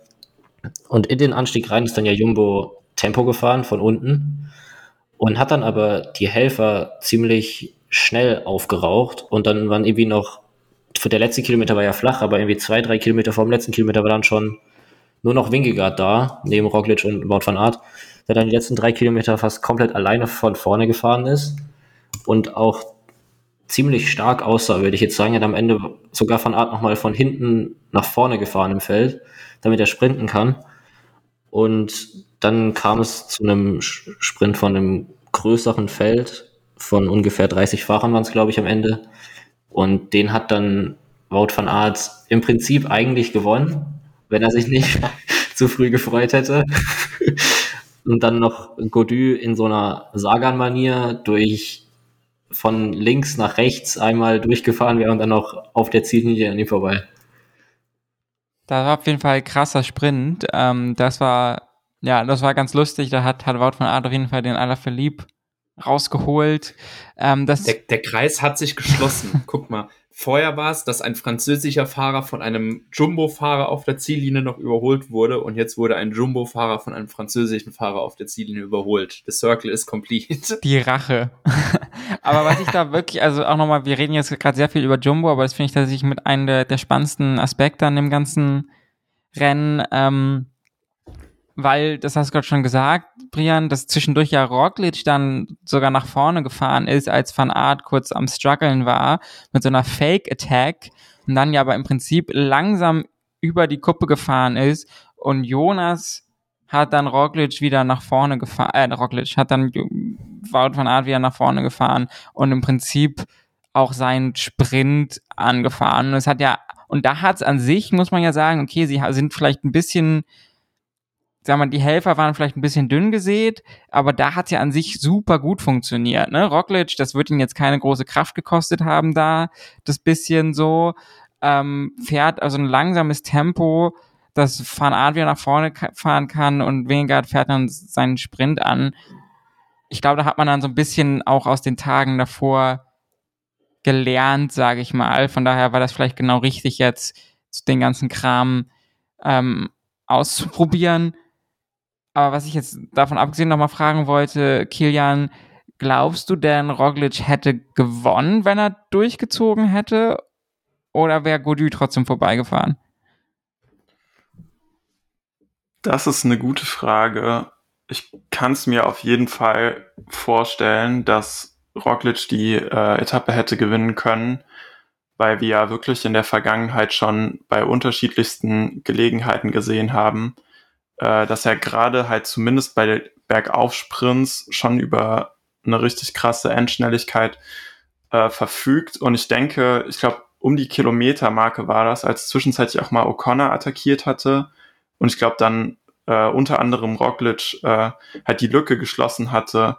Speaker 2: Und in den Anstieg rein ist dann ja Jumbo Tempo gefahren von unten und hat dann aber die Helfer ziemlich schnell aufgeraucht und dann waren irgendwie noch der letzte Kilometer war ja flach, aber irgendwie zwei, drei Kilometer vor dem letzten Kilometer war dann schon nur noch Wingegaard da, neben Roglic und Wout van Aert, der dann die letzten drei Kilometer fast komplett alleine von vorne gefahren ist und auch ziemlich stark aussah, würde ich jetzt sagen. Er hat am Ende sogar van Aert nochmal von hinten nach vorne gefahren im Feld, damit er sprinten kann. Und dann kam es zu einem Sprint von einem größeren Feld von ungefähr 30 Fahrern waren es, glaube ich, am Ende. Und den hat dann Wout van Aert im Prinzip eigentlich gewonnen, wenn er sich nicht zu früh gefreut hätte. Und dann noch Godu in so einer Sagan-Manier durch von links nach rechts einmal durchgefahren wäre und dann noch auf der Ziellinie an ihm vorbei.
Speaker 1: Das war auf jeden Fall krasser Sprint. Ähm, das war, ja, das war ganz lustig. Da hat, hat Wout von Aert auf jeden Fall den Alaphilippe rausgeholt. Ähm, das
Speaker 5: der, der Kreis hat sich geschlossen. Guck mal, Vorher war es, dass ein französischer Fahrer von einem Jumbo-Fahrer auf der Ziellinie noch überholt wurde und jetzt wurde ein Jumbo-Fahrer von einem französischen Fahrer auf der Ziellinie überholt. The Circle is complete.
Speaker 1: Die Rache. aber was ich da wirklich, also auch nochmal, wir reden jetzt gerade sehr viel über Jumbo, aber das finde ich tatsächlich mit einem der, der spannendsten Aspekte an dem ganzen Rennen. Ähm, weil, das hast du gerade schon gesagt, Brian, dass zwischendurch ja Roglic dann sogar nach vorne gefahren ist, als Van Art kurz am struggeln war, mit so einer Fake-Attack und dann ja aber im Prinzip langsam über die Kuppe gefahren ist und Jonas hat dann Roglic wieder nach vorne gefahren, äh, Roglic hat dann Wout van Art wieder nach vorne gefahren und im Prinzip auch seinen Sprint angefahren. Und es hat ja, und da hat es an sich, muss man ja sagen, okay, sie sind vielleicht ein bisschen sag mal, die Helfer waren vielleicht ein bisschen dünn gesät, aber da hat's ja an sich super gut funktioniert. Ne? Roglic, das wird ihn jetzt keine große Kraft gekostet haben da, das bisschen so, ähm, fährt also ein langsames Tempo, dass Van wieder nach vorne fahren kann und Wingard fährt dann seinen Sprint an. Ich glaube, da hat man dann so ein bisschen auch aus den Tagen davor gelernt, sage ich mal. Von daher war das vielleicht genau richtig jetzt, den ganzen Kram ähm, auszuprobieren. Aber was ich jetzt davon abgesehen nochmal fragen wollte, Kilian, glaubst du denn, Roglic hätte gewonnen, wenn er durchgezogen hätte? Oder wäre Godu trotzdem vorbeigefahren?
Speaker 3: Das ist eine gute Frage. Ich kann es mir auf jeden Fall vorstellen, dass Roglic die äh, Etappe hätte gewinnen können, weil wir ja wirklich in der Vergangenheit schon bei unterschiedlichsten Gelegenheiten gesehen haben, äh, dass er gerade halt zumindest bei Bergaufsprints schon über eine richtig krasse Endschnelligkeit äh, verfügt. Und ich denke, ich glaube, um die Kilometermarke war das, als zwischenzeitlich auch mal O'Connor attackiert hatte. Und ich glaube, dann äh, unter anderem Roglic äh, halt die Lücke geschlossen hatte.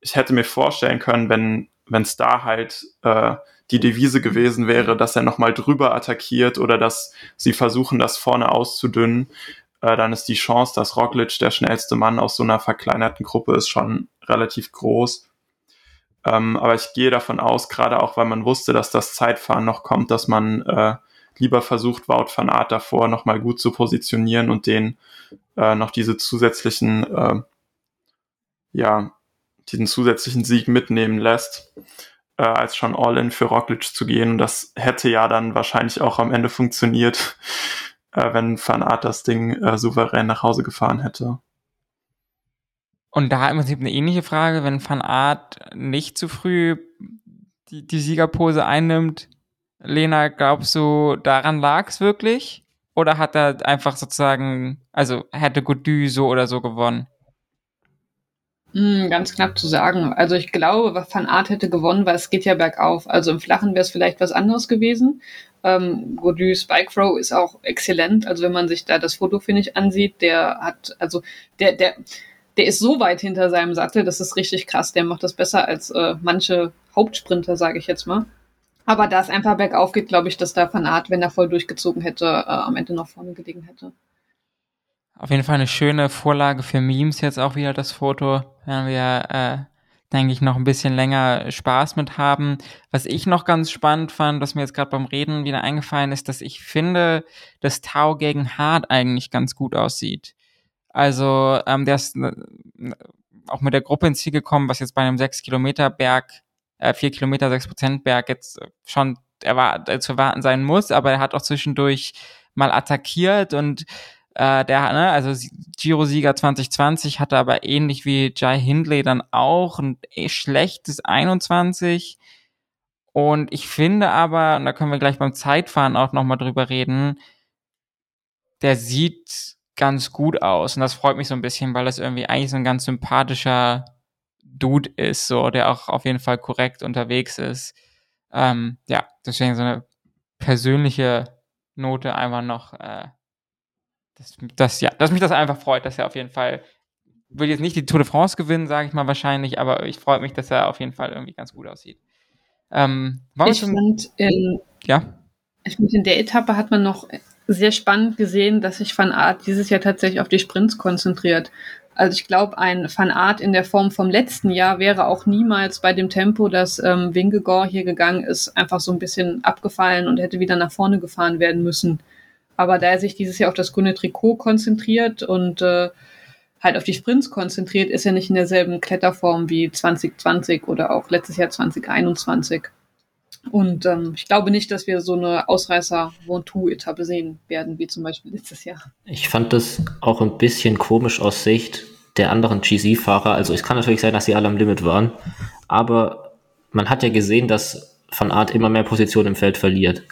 Speaker 3: Ich hätte mir vorstellen können, wenn wenn es da halt äh, die Devise gewesen wäre, dass er nochmal drüber attackiert oder dass sie versuchen, das vorne auszudünnen, äh, dann ist die Chance, dass Roglic der schnellste Mann aus so einer verkleinerten Gruppe ist, schon relativ groß. Ähm, aber ich gehe davon aus, gerade auch, weil man wusste, dass das Zeitfahren noch kommt, dass man äh, lieber versucht, Wout van Aert davor nochmal gut zu positionieren und den äh, noch diese zusätzlichen, äh, ja, diesen zusätzlichen Sieg mitnehmen lässt, äh, als schon All-In für Roglic zu gehen. Und das hätte ja dann wahrscheinlich auch am Ende funktioniert äh, wenn Van Art das Ding äh, souverän nach Hause gefahren hätte.
Speaker 1: Und da im Prinzip eine ähnliche Frage, wenn Van Art nicht zu früh die, die Siegerpose einnimmt, Lena, glaubst du, daran lag es wirklich? Oder hat er einfach sozusagen, also hätte Godu so oder so gewonnen?
Speaker 4: Mm, ganz knapp zu sagen. Also ich glaube, Van Art hätte gewonnen, weil es geht ja bergauf. Also im Flachen wäre es vielleicht was anderes gewesen. Ähm, Godus Bike Throw ist auch exzellent. Also wenn man sich da das Foto, finde ich, ansieht, der hat, also der, der, der ist so weit hinter seinem Sattel, das ist richtig krass. Der macht das besser als äh, manche Hauptsprinter, sage ich jetzt mal. Aber da es einfach bergauf geht, glaube ich, dass da Van Art, wenn er voll durchgezogen hätte, äh, am Ende noch vorne gelegen hätte.
Speaker 1: Auf jeden Fall eine schöne Vorlage für Memes jetzt auch wieder das Foto. Werden wir, äh, denke ich, noch ein bisschen länger Spaß mit haben. Was ich noch ganz spannend fand, was mir jetzt gerade beim Reden wieder eingefallen ist, dass ich finde, dass Tau gegen Hart eigentlich ganz gut aussieht. Also, ähm, der ist äh, auch mit der Gruppe ins Ziel gekommen, was jetzt bei einem 6 Kilometer Berg, äh, 4 Kilometer 6 Prozent Berg jetzt schon erwart äh, zu erwarten sein muss, aber er hat auch zwischendurch mal attackiert und äh, der, ne, also Giro-Sieger 2020 hatte aber ähnlich wie Jai Hindley dann auch ein schlechtes 21. Und ich finde aber, und da können wir gleich beim Zeitfahren auch nochmal drüber reden, der sieht ganz gut aus. Und das freut mich so ein bisschen, weil das irgendwie eigentlich so ein ganz sympathischer Dude ist, so, der auch auf jeden Fall korrekt unterwegs ist. Ähm, ja, deswegen so eine persönliche Note einfach noch, äh, dass, dass, ja, dass mich das einfach freut, dass er auf jeden Fall, will jetzt nicht die Tour de France gewinnen, sage ich mal wahrscheinlich, aber ich freue mich, dass er auf jeden Fall irgendwie ganz gut aussieht. Ähm,
Speaker 4: ich fand, in,
Speaker 1: ja?
Speaker 4: ich finde, in der Etappe hat man noch sehr spannend gesehen, dass sich Van Art dieses Jahr tatsächlich auf die Sprints konzentriert. Also ich glaube, ein Van Art in der Form vom letzten Jahr wäre auch niemals bei dem Tempo, das ähm, Wingegor hier gegangen ist, einfach so ein bisschen abgefallen und hätte wieder nach vorne gefahren werden müssen. Aber da er sich dieses Jahr auf das grüne Trikot konzentriert und äh, halt auf die Sprints konzentriert, ist er nicht in derselben Kletterform wie 2020 oder auch letztes Jahr 2021. Und ähm, ich glaube nicht, dass wir so eine Ausreißer-Ventoux-Etappe sehen werden, wie zum Beispiel letztes Jahr.
Speaker 2: Ich fand das auch ein bisschen komisch aus Sicht der anderen GC-Fahrer. Also es kann natürlich sein, dass sie alle am Limit waren, aber man hat ja gesehen, dass Van Art immer mehr Position im Feld verliert.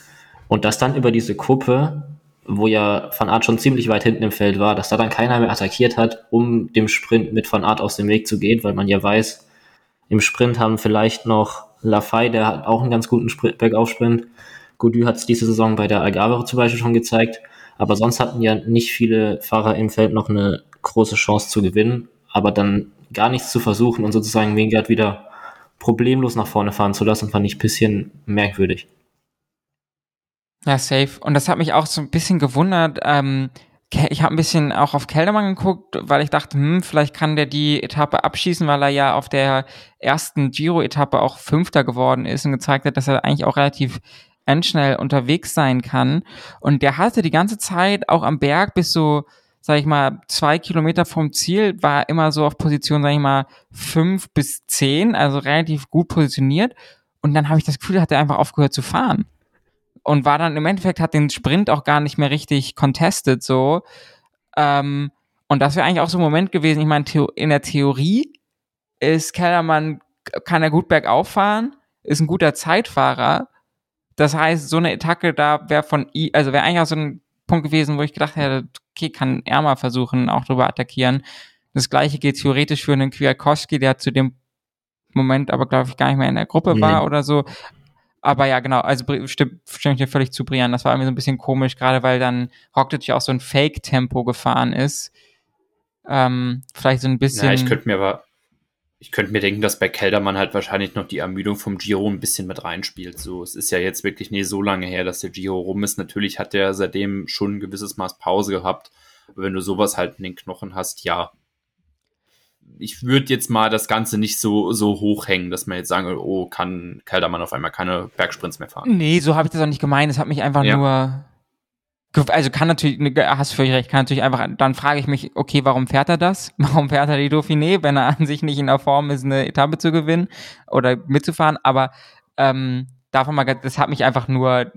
Speaker 2: Und dass dann über diese Kuppe, wo ja Van Art schon ziemlich weit hinten im Feld war, dass da dann keiner mehr attackiert hat, um dem Sprint mit Van Art aus dem Weg zu gehen, weil man ja weiß, im Sprint haben vielleicht noch Lafay, der hat auch einen ganz guten Sprint, Bergaufsprint. Goudy hat es diese Saison bei der Algarve zum Beispiel schon gezeigt. Aber sonst hatten ja nicht viele Fahrer im Feld noch eine große Chance zu gewinnen. Aber dann gar nichts zu versuchen und sozusagen Wingard wieder problemlos nach vorne fahren zu lassen, fand ich ein bisschen merkwürdig.
Speaker 1: Ja, safe. Und das hat mich auch so ein bisschen gewundert. Ähm, ich habe ein bisschen auch auf Keldermann geguckt, weil ich dachte, hm, vielleicht kann der die Etappe abschießen, weil er ja auf der ersten Giro-Etappe auch Fünfter geworden ist und gezeigt hat, dass er eigentlich auch relativ endschnell unterwegs sein kann. Und der hatte die ganze Zeit auch am Berg bis so, sag ich mal, zwei Kilometer vom Ziel, war immer so auf Position, sag ich mal, fünf bis zehn, also relativ gut positioniert. Und dann habe ich das Gefühl, hat er einfach aufgehört zu fahren und war dann im Endeffekt hat den Sprint auch gar nicht mehr richtig contested so. Ähm, und das wäre eigentlich auch so ein Moment gewesen. Ich meine, in der Theorie ist Kellermann, kann er gut bergauf fahren, ist ein guter Zeitfahrer. Das heißt, so eine Attacke da wäre von I, also wäre eigentlich auch so ein Punkt gewesen, wo ich gedacht hätte, okay, kann er mal versuchen, auch drüber attackieren. Das gleiche geht theoretisch für einen Kwiatkowski, der zu dem Moment aber, glaube ich, gar nicht mehr in der Gruppe war nee. oder so. Aber ja, genau, also stimme stimm ich dir völlig zu, Brian. Das war irgendwie so ein bisschen komisch, gerade weil dann Rocket ja auch so ein Fake-Tempo gefahren ist. Ähm, vielleicht so ein bisschen. Ja,
Speaker 5: ich könnte mir aber, ich könnte mir denken, dass bei Keldermann halt wahrscheinlich noch die Ermüdung vom Giro ein bisschen mit reinspielt. So, es ist ja jetzt wirklich nie so lange her, dass der Giro rum ist. Natürlich hat der seitdem schon ein gewisses Maß Pause gehabt. Aber wenn du sowas halt in den Knochen hast, ja, ich würde jetzt mal das Ganze nicht so, so hochhängen, dass man jetzt sagen, oh, kann Keldermann auf einmal keine Bergsprints mehr fahren.
Speaker 1: Nee, so habe ich das auch nicht gemeint. Es hat mich einfach ja. nur. Also kann natürlich, ne, hast du völlig recht, kann natürlich einfach, dann frage ich mich, okay, warum fährt er das? Warum fährt er die Dauphiné, wenn er an sich nicht in der Form ist, eine Etappe zu gewinnen oder mitzufahren? Aber ähm, davon mal, das hat mich einfach nur äh,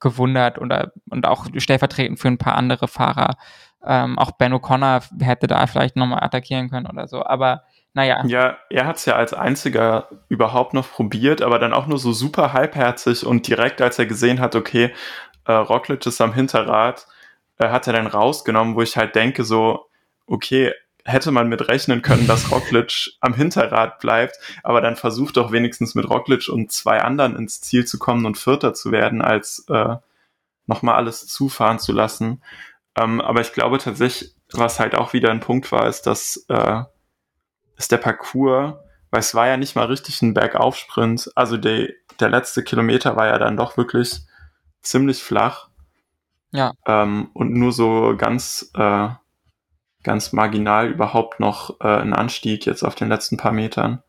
Speaker 1: gewundert oder, und auch stellvertretend für ein paar andere Fahrer. Ähm, auch Ben O'Connor hätte da vielleicht nochmal attackieren können oder so. Aber naja.
Speaker 3: Ja, er hat es ja als einziger überhaupt noch probiert, aber dann auch nur so super halbherzig und direkt, als er gesehen hat, okay, äh, Roglic ist am Hinterrad, äh, hat er dann rausgenommen, wo ich halt denke, so, okay, hätte man mit rechnen können, dass Roglic am Hinterrad bleibt, aber dann versucht doch wenigstens mit Roglic und zwei anderen ins Ziel zu kommen und Vierter zu werden, als äh, nochmal alles zufahren zu lassen. Ähm, aber ich glaube tatsächlich, was halt auch wieder ein Punkt war, ist, dass äh, ist der Parcours, weil es war ja nicht mal richtig ein Bergaufsprint. Also der, der letzte Kilometer war ja dann doch wirklich ziemlich flach.
Speaker 1: Ja.
Speaker 3: Ähm, und nur so ganz, äh, ganz marginal überhaupt noch äh, ein Anstieg jetzt auf den letzten paar Metern.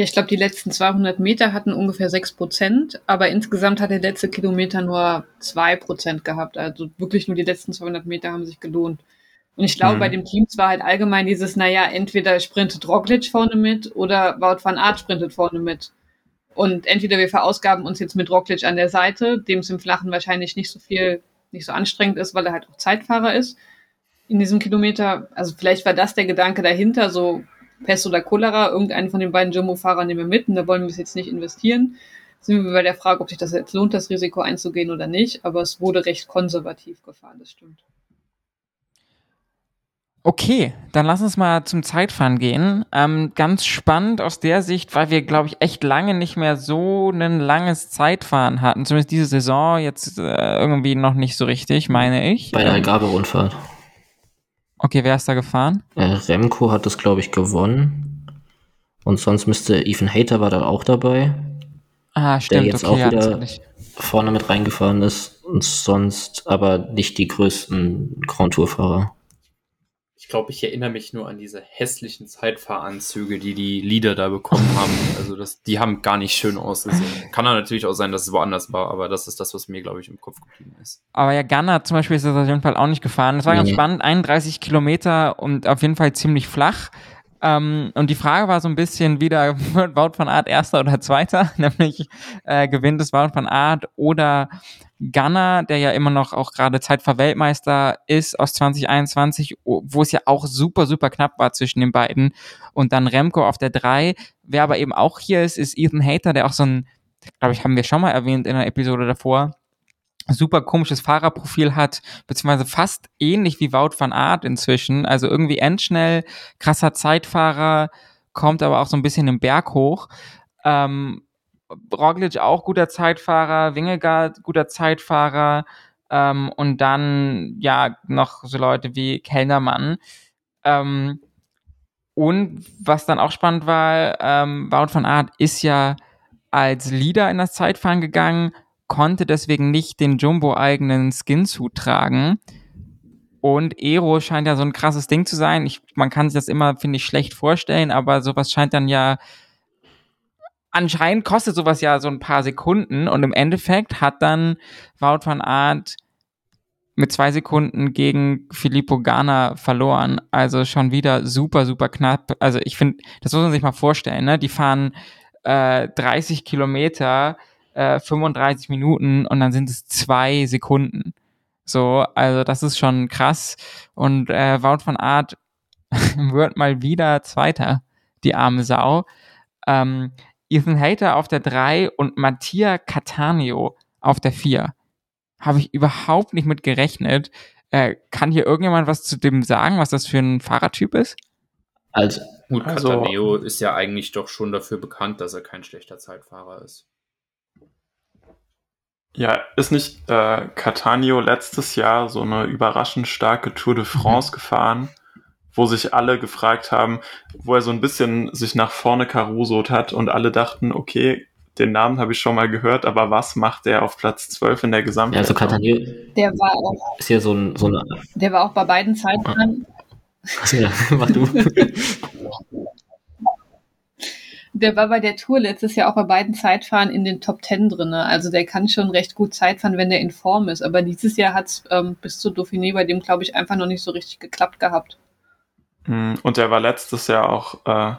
Speaker 4: Ja, ich glaube, die letzten 200 Meter hatten ungefähr 6 Prozent, aber insgesamt hat der letzte Kilometer nur 2 Prozent gehabt. Also wirklich nur die letzten 200 Meter haben sich gelohnt. Und ich glaube, mhm. bei dem Teams war halt allgemein dieses, naja, entweder sprintet Roglic vorne mit oder Wout van Aert sprintet vorne mit. Und entweder wir verausgaben uns jetzt mit Roglic an der Seite, dem es im Flachen wahrscheinlich nicht so viel, nicht so anstrengend ist, weil er halt auch Zeitfahrer ist in diesem Kilometer. Also vielleicht war das der Gedanke dahinter, so Pest oder Cholera, irgendeinen von den beiden Jumbo-Fahrern nehmen wir mit und da wollen wir es jetzt nicht investieren. Sind wir bei der Frage, ob sich das jetzt lohnt, das Risiko einzugehen oder nicht, aber es wurde recht konservativ gefahren, das stimmt.
Speaker 1: Okay, dann lass uns mal zum Zeitfahren gehen. Ähm, ganz spannend aus der Sicht, weil wir, glaube ich, echt lange nicht mehr so ein langes Zeitfahren hatten. Zumindest diese Saison jetzt äh, irgendwie noch nicht so richtig, meine ich.
Speaker 2: Bei der Algarve-Rundfahrt.
Speaker 1: Okay, wer ist da gefahren?
Speaker 2: Äh, Remco hat das, glaube ich, gewonnen. Und sonst müsste Ethan Hater war da auch dabei,
Speaker 1: Ah,
Speaker 2: der
Speaker 1: stimmt,
Speaker 2: jetzt
Speaker 1: okay,
Speaker 2: auch wieder vorne mit reingefahren ist. Und sonst aber nicht die größten Grand Tour-Fahrer.
Speaker 5: Ich glaube, ich erinnere mich nur an diese hässlichen Zeitfahranzüge, die die Lieder da bekommen haben. Also das, die haben gar nicht schön ausgesehen. Kann natürlich auch sein, dass es woanders war, aber das ist das, was mir, glaube ich, im Kopf geblieben ist.
Speaker 1: Aber ja, Gunner zum Beispiel ist das auf jeden Fall auch nicht gefahren. Das war ganz
Speaker 2: Nee.
Speaker 1: spannend, 31 Kilometer und auf jeden Fall ziemlich flach. Ähm, und die Frage war so ein bisschen wieder, wird Wout van Aert Erster oder Zweiter? Nämlich äh, gewinnt es Wout van Aert oder Gunner, der ja immer noch auch gerade Zeitfahr-Weltmeister ist aus 2021, wo es ja auch super, super knapp war zwischen den beiden. Und dann Remco auf der 3. Wer aber eben auch hier ist, ist Ethan Hater, der auch so ein, glaube ich, haben wir schon mal erwähnt in der Episode davor, super komisches Fahrerprofil hat, beziehungsweise fast ähnlich wie Wout van Aert inzwischen. Also irgendwie endschnell, krasser Zeitfahrer, kommt aber auch so ein bisschen den Berg hoch. Ähm, Roglic auch guter Zeitfahrer, Wingegaard guter Zeitfahrer ähm, und dann ja noch so Leute wie Kellnermann. Ähm, und was dann auch spannend war, ähm, Wout van Aert ist ja als Leader in das Zeitfahren gegangen, konnte deswegen nicht den Jumbo-eigenen Skin-Suit tragen. Und Ero scheint ja so ein krasses Ding zu sein. Ich, man kann sich das immer, finde ich, schlecht vorstellen, aber sowas scheint dann ja. Anscheinend kostet sowas ja so ein paar Sekunden und im Endeffekt hat dann Wout van Aert mit zwei Sekunden gegen Filippo Ganna verloren. Also schon wieder super, super knapp. Also ich finde, das muss man sich mal vorstellen, ne? Die fahren äh, 30 Kilometer, äh, 35 Minuten und dann sind es zwei Sekunden. So, also das ist schon krass. Und äh, Wout van Aert wird mal wieder Zweiter, die arme Sau. Ähm, Ethan Hater auf der 3 und Mattia Cattaneo auf der 4. Habe ich überhaupt nicht mit gerechnet. Äh, kann hier irgendjemand was zu dem sagen, was das für ein Fahrertyp ist?
Speaker 2: Also,
Speaker 5: Gut,
Speaker 3: Also-
Speaker 5: Cataneo ist ja eigentlich doch schon dafür bekannt, dass er kein schlechter Zeitfahrer ist.
Speaker 3: Ja, ist nicht äh, Catania letztes Jahr so eine überraschend starke Tour de France gefahren, wo sich alle gefragt haben, wo er so ein bisschen sich nach vorne karusot hat und alle dachten, okay, den Namen habe ich schon mal gehört, aber was macht der auf Platz 12 in der
Speaker 2: ja,
Speaker 3: Gesamtwertung?
Speaker 2: also Catania
Speaker 4: Der war auch,
Speaker 2: ist ja so, ein, so eine.
Speaker 4: der war auch bei beiden Zeitfahren.
Speaker 2: Ja, mach du.
Speaker 4: Der war bei der Tour letztes Jahr auch bei beiden Zeitfahren in den Top Ten drinne. Also der kann schon recht gut Zeitfahren, wenn der in Form ist. Aber dieses Jahr hat es ähm, bis zu Dauphiné bei dem, glaube ich, einfach noch nicht so richtig geklappt gehabt.
Speaker 3: Mm, Und er war letztes Jahr auch äh,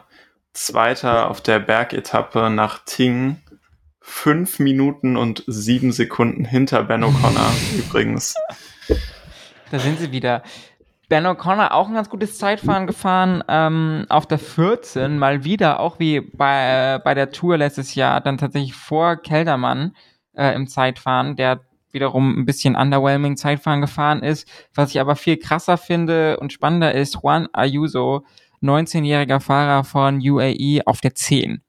Speaker 3: Zweiter auf der Bergetappe nach Ting. Fünf Minuten und sieben Sekunden hinter Ben O'Connor übrigens.
Speaker 1: Da sind sie wieder. Ben O'Connor auch ein ganz gutes Zeitfahren gefahren, ähm, auf der 14 mal wieder, auch wie bei, äh, bei der Tour letztes Jahr, dann tatsächlich vor Keldermann äh, im Zeitfahren, der wiederum ein bisschen underwhelming Zeitfahren gefahren ist. Was ich aber viel krasser finde und spannender ist, Juan Ayuso, 19-jähriger Fahrer von UAE auf der 10.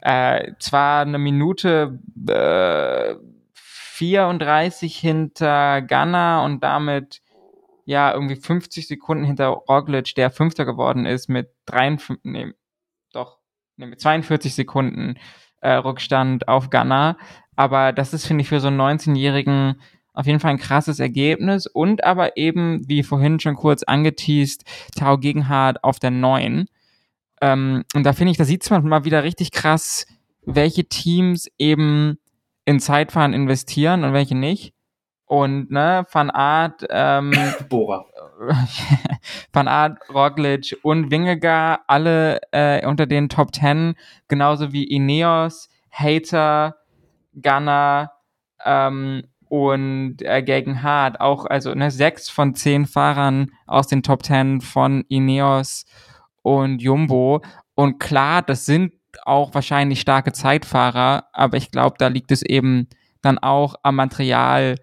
Speaker 1: Äh, zwar eine Minute äh, 34 hinter Ghana und damit ja irgendwie 50 Sekunden hinter Roglic, der Fünfter geworden ist mit 53, nee, doch, nee, mit 42 Sekunden äh, Rückstand auf Ghana. Aber das ist, finde ich, für so einen 19-Jährigen auf jeden Fall ein krasses Ergebnis und aber eben, wie vorhin schon kurz angeteased, Tao Gegenhardt auf der 9. Ähm, und da finde ich, da sieht man mal wieder richtig krass, welche Teams eben in Zeitfahren investieren und welche nicht. Und ne, Van Aert, ähm,
Speaker 5: Bohrer.
Speaker 1: Van Aert, Roglic und Wingegaard, alle äh, unter den Top 10, genauso wie Ineos, Hater, Gunner ähm, und äh, Gegenhardt, auch also ne, sechs von zehn Fahrern aus den Top 10 von Ineos und Jumbo. Und klar, das sind auch wahrscheinlich starke Zeitfahrer, aber ich glaube, da liegt es eben dann auch am Material,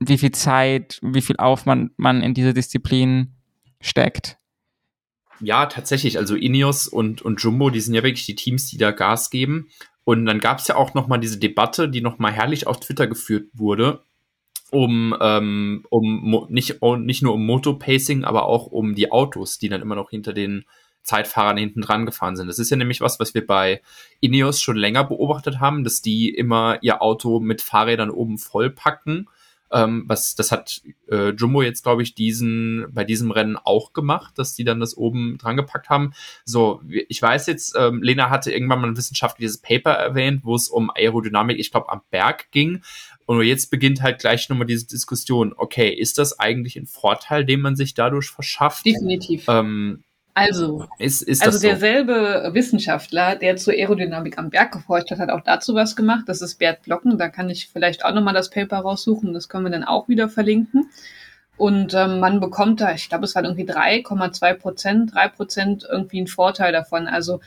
Speaker 1: wie viel Zeit, wie viel Aufwand man in diese Disziplin steckt.
Speaker 5: Ja, tatsächlich. Also Ineos und, und Jumbo, die sind ja wirklich die Teams, die da Gas geben. Und dann gab es ja auch noch mal diese Debatte, die noch mal herrlich auf Twitter geführt wurde, um, ähm, um nicht, nicht nur um Motopacing, aber auch um die Autos, die dann immer noch hinter den Zeitfahrern hinten dran gefahren sind. Das ist ja nämlich was, was wir bei Ineos schon länger beobachtet haben, dass die immer ihr Auto mit Fahrrädern oben vollpacken ähm, was, das hat äh, Jumbo jetzt, glaube ich, diesen, bei diesem Rennen auch gemacht, dass die dann das oben dran gepackt haben. So, ich weiß jetzt, ähm, Lena hatte irgendwann mal ein wissenschaftliches Paper erwähnt, wo es um Aerodynamik, ich glaube, am Berg ging. Und jetzt beginnt halt gleich nochmal diese Diskussion. Okay, ist das eigentlich ein Vorteil, den man sich dadurch verschafft?
Speaker 4: Definitiv.
Speaker 5: Ähm,
Speaker 4: also,
Speaker 5: ist, ist
Speaker 4: also
Speaker 5: so?
Speaker 4: derselbe Wissenschaftler, der zur Aerodynamik am Berg geforscht hat, hat auch dazu was gemacht. Das ist Bert Blocken. Da kann ich vielleicht auch nochmal das Paper raussuchen. Das können wir dann auch wieder verlinken. Und ähm, man bekommt da, ich glaube, es waren irgendwie 3,2 Prozent, 3 Prozent irgendwie einen Vorteil davon. Also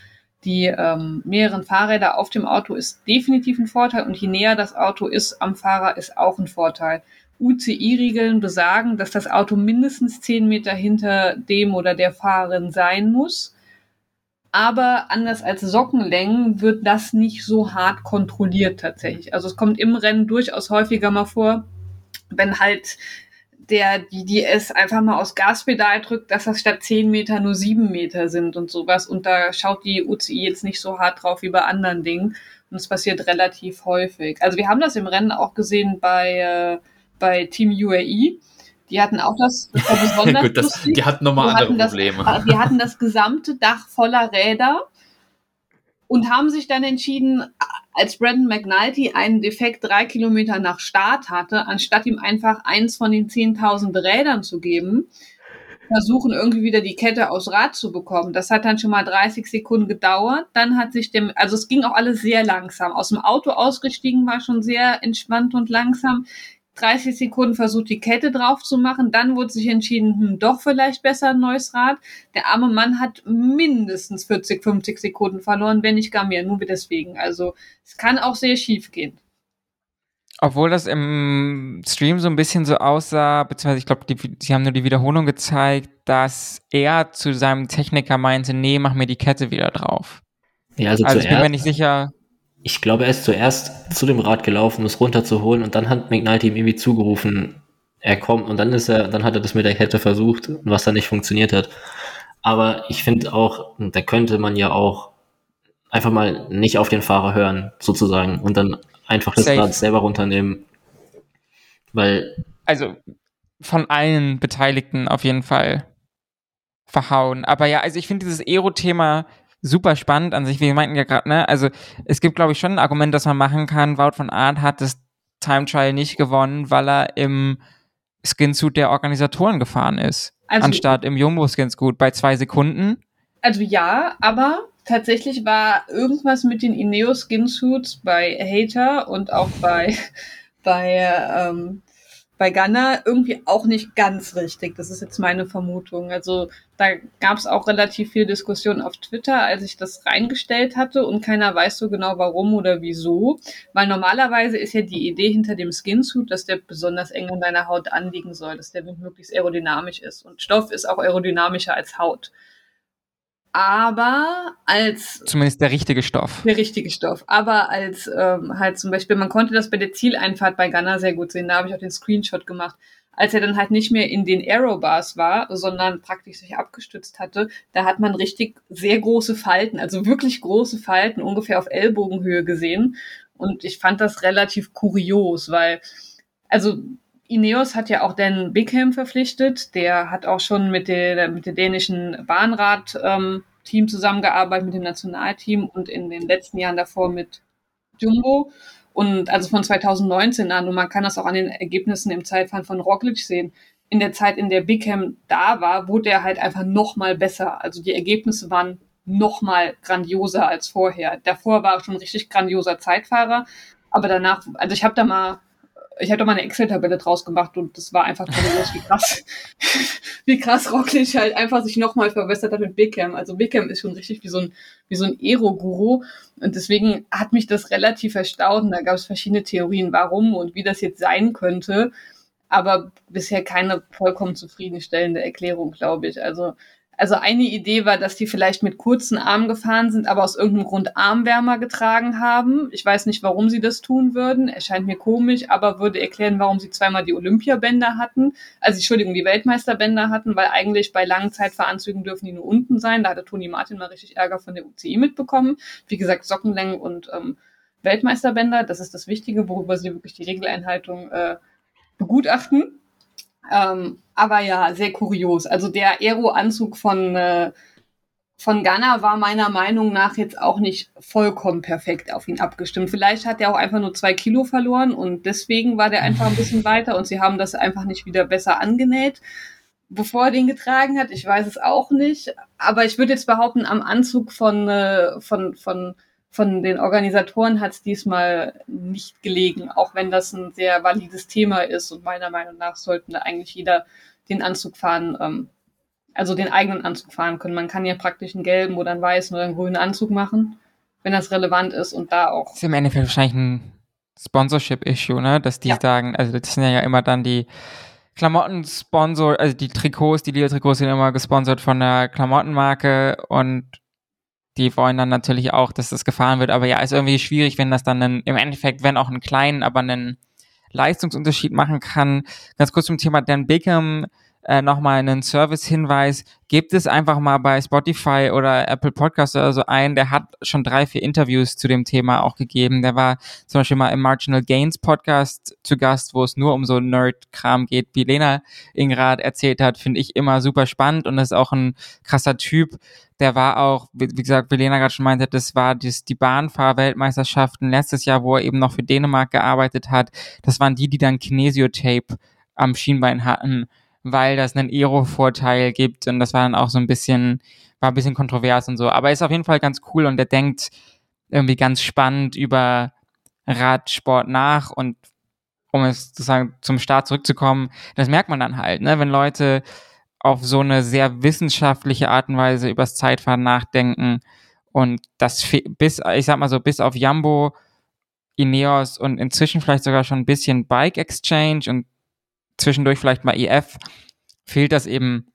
Speaker 4: die ähm, mehreren Fahrräder auf dem Auto ist definitiv ein Vorteil und je näher das Auto ist am Fahrer, ist auch ein Vorteil. UCI-Regeln besagen, dass das Auto mindestens zehn Meter hinter dem oder der Fahrerin sein muss. Aber anders als Sockenlängen wird das nicht so hart kontrolliert tatsächlich. Also es kommt im Rennen durchaus häufiger mal vor, wenn halt der die DS einfach mal aus Gaspedal drückt, dass das statt zehn Meter nur sieben Meter sind und sowas. Und da schaut die UCI jetzt nicht so hart drauf wie bei anderen Dingen. Und es passiert relativ häufig. Also wir haben das im Rennen auch gesehen bei äh, bei Team UAE. Die hatten auch das, das war besonders
Speaker 5: Gut, das, Die hatten nochmal andere
Speaker 4: das,
Speaker 5: Probleme.
Speaker 4: die hatten das gesamte Dach voller Räder und haben sich dann entschieden, als Brandon McNulty einen Defekt drei Kilometer nach Start hatte, anstatt ihm einfach eins von den 10.000 Rädern zu geben, versuchen irgendwie wieder die Kette aus Rad zu bekommen. Das hat dann schon mal 30 Sekunden gedauert. Dann hat sich dem, also es ging auch alles sehr langsam. Aus dem Auto ausgestiegen war schon sehr entspannt und langsam. 30 Sekunden versucht, die Kette drauf zu machen. Dann wurde sich entschieden, hm, doch vielleicht besser ein neues Rad. Der arme Mann hat mindestens 40, 50 Sekunden verloren, wenn nicht gar mehr. Nur deswegen. Also es kann auch sehr schief gehen.
Speaker 1: Obwohl das im Stream so ein bisschen so aussah, beziehungsweise ich glaube, sie haben nur die Wiederholung gezeigt, dass er zu seinem Techniker meinte, nee, mach mir die Kette wieder drauf.
Speaker 2: Ja, also,
Speaker 1: also ich bin mir nicht sicher.
Speaker 2: Ich glaube, er ist zuerst zu dem Rad gelaufen, um es runterzuholen und dann hat McNulty ihm irgendwie zugerufen, er kommt und dann ist er, dann hat er das mit der Kette versucht, was dann nicht funktioniert hat. Aber ich finde auch, da könnte man ja auch einfach mal nicht auf den Fahrer hören, sozusagen, und dann einfach das Safe. Rad selber runternehmen. Weil.
Speaker 1: Also von allen Beteiligten auf jeden Fall verhauen. Aber ja, also ich finde dieses Aero-Thema super spannend an sich. Wir meinten ja gerade, ne, also es gibt, glaube ich, schon ein Argument, das man machen kann. Wout von Art hat das Time Trial nicht gewonnen, weil er im Skinsuit der Organisatoren gefahren ist. Also, anstatt im Jumbo Skinsuit bei zwei Sekunden.
Speaker 4: Also ja, aber tatsächlich war irgendwas mit den Ineos Skinsuits bei Hater und auch bei bei ähm, bei Ghana irgendwie auch nicht ganz richtig. Das ist jetzt meine Vermutung. Also da gab es auch relativ viel Diskussion auf Twitter, als ich das reingestellt hatte und keiner weiß so genau warum oder wieso. Weil normalerweise ist ja die Idee hinter dem Skinsuit, dass der besonders eng an deiner Haut anliegen soll, dass der möglichst aerodynamisch ist. Und Stoff ist auch aerodynamischer als Haut aber als
Speaker 1: zumindest der richtige Stoff.
Speaker 4: Der richtige Stoff. Aber als ähm, halt zum Beispiel, man konnte das bei der Zieleinfahrt bei Ghana sehr gut sehen, da habe ich auch den Screenshot gemacht. Als er dann halt nicht mehr in den Aerobars war, sondern praktisch sich abgestützt hatte, da hat man richtig sehr große Falten, also wirklich große Falten, ungefähr auf Ellbogenhöhe gesehen. Und ich fand das relativ kurios, weil, also Ineos hat ja auch Dan Bigham verpflichtet. Der hat auch schon mit der, mit der dänischen Bahnrad-Team ähm, zusammengearbeitet, mit dem Nationalteam und in den letzten Jahren davor mit Jumbo. Und also von 2019 an, und man kann das auch an den Ergebnissen im Zeitfahren von Roglic sehen. In der Zeit, in der Bigham da war, wurde er halt einfach noch mal besser. Also die Ergebnisse waren noch mal grandioser als vorher. Davor war er schon ein richtig grandioser Zeitfahrer, aber danach, also ich habe da mal ich da mal eine Excel-Tabelle draus gemacht und das war einfach grandios, wie krass, wie krass Rocklich halt einfach sich nochmal verbessert hat mit Bickham. Also Bickham ist schon richtig wie so ein, wie so ein Ero-Guru und deswegen hat mich das relativ erstaunt. Da gab es verschiedene Theorien, warum und wie das jetzt sein könnte. aber bisher keine vollkommen zufriedenstellende Erklärung, glaube ich. Also also eine Idee war, dass die vielleicht mit kurzen Armen gefahren sind, aber aus irgendeinem Grund Armwärmer getragen haben. Ich weiß nicht, warum sie das tun würden. Erscheint mir komisch, aber würde erklären, warum sie zweimal die Olympiabänder hatten. Also Entschuldigung, die Weltmeisterbänder hatten, weil eigentlich bei langen Zeitveranzügen dürfen die nur unten sein. Da hatte Toni Martin mal richtig Ärger von der UCI mitbekommen. Wie gesagt, Sockenlängen und ähm, Weltmeisterbänder, das ist das Wichtige, worüber sie wirklich die Regeleinhaltung äh, begutachten. Ähm, aber ja, sehr kurios. Also der Aero-Anzug von, äh, von Ghana war meiner Meinung nach jetzt auch nicht vollkommen perfekt auf ihn abgestimmt. Vielleicht hat er auch einfach nur zwei Kilo verloren und deswegen war der einfach ein bisschen weiter und sie haben das einfach nicht wieder besser angenäht, bevor er den getragen hat. Ich weiß es auch nicht. Aber ich würde jetzt behaupten, am Anzug von, äh, von, von von den Organisatoren hat es diesmal nicht gelegen, auch wenn das ein sehr valides Thema ist und meiner Meinung nach sollten da eigentlich jeder den Anzug fahren, ähm, also den eigenen Anzug fahren können. Man kann ja praktisch einen gelben oder einen weißen oder einen grünen Anzug machen, wenn das relevant ist und da auch.
Speaker 1: Das ist im Endeffekt wahrscheinlich ein Sponsorship-Issue, ne? Dass die ja. sagen, also das sind ja immer dann die Klamotten-Sponsor, also die Trikots, die Liga-Trikots sind immer gesponsert von der Klamottenmarke und die wollen dann natürlich auch, dass das gefahren wird. Aber ja, ist irgendwie schwierig, wenn das dann einen, im Endeffekt, wenn auch einen kleinen, aber einen Leistungsunterschied machen kann. Ganz kurz zum Thema Dan Bickham äh, nochmal einen Service-Hinweis. Gebt es einfach mal bei Spotify oder Apple Podcasts oder so ein. Der hat schon drei, vier Interviews zu dem Thema auch gegeben. Der war zum Beispiel mal im Marginal Gains Podcast zu Gast, wo es nur um so Nerd-Kram geht, wie Lena Ingrad erzählt hat. Finde ich immer super spannend und ist auch ein krasser Typ. Der war auch, wie, gesagt, wie Lena gerade schon meinte, das war das, die Bahnfahr-Weltmeisterschaften letztes Jahr, wo er eben noch für Dänemark gearbeitet hat. Das waren die, die dann Kinesiotape am Schienbein hatten weil das einen Aero-Vorteil gibt und das war dann auch so ein bisschen, war ein bisschen kontrovers und so. Aber ist auf jeden Fall ganz cool und der denkt irgendwie ganz spannend über Radsport nach und um es sozusagen zum Start zurückzukommen, das merkt man dann halt, ne, wenn Leute auf so eine sehr wissenschaftliche Art und Weise übers Zeitfahren nachdenken und das bis, ich sag mal so, bis auf Jambo, Ineos und inzwischen vielleicht sogar schon ein bisschen Bike Exchange und zwischendurch vielleicht mal EF, fehlt das eben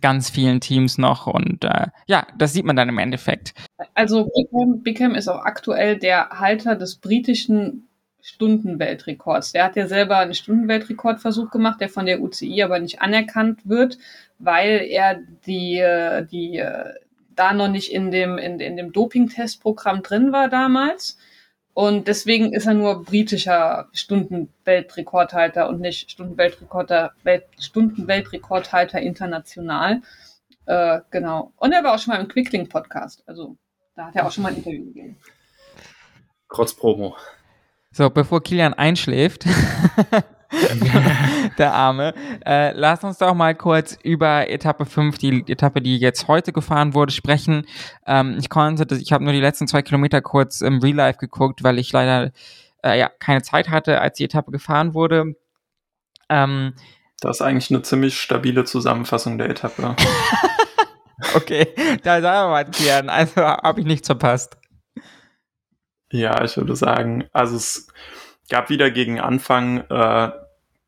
Speaker 1: ganz vielen Teams noch und äh, ja, das sieht man dann im Endeffekt.
Speaker 4: Also Bickham, Bickham ist auch aktuell der Halter des britischen Stundenweltrekords. Der hat ja selber einen Stundenweltrekordversuch gemacht, der von der UCI aber nicht anerkannt wird, weil er die, äh, die äh, da noch nicht in dem, in, in dem Doping-Testprogramm drin war damals. Und deswegen ist er nur britischer Stundenweltrekordhalter und nicht Stundenweltrekordhalter, Welt, Stundenweltrekordhalter international. Äh, genau. Und er war auch schon mal im Quickling-Podcast. Also da hat er auch schon mal ein Interview gegeben.
Speaker 5: Trotz Promo.
Speaker 1: So, bevor Kilian einschläft, der Arme. Äh, lass uns doch mal kurz über Etappe 5, die Etappe, die jetzt heute gefahren wurde, sprechen. Ähm, ich konnte, ich habe nur die letzten zwei Kilometer kurz im Real Life geguckt, weil ich leider äh, ja, keine Zeit hatte, als die Etappe gefahren wurde.
Speaker 3: Ähm, das ist eigentlich eine ziemlich stabile Zusammenfassung der Etappe.
Speaker 1: okay, da sagen wir mal, Kian, also habe ich nichts verpasst.
Speaker 3: Ja, ich würde sagen, also es gab wieder gegen Anfang äh,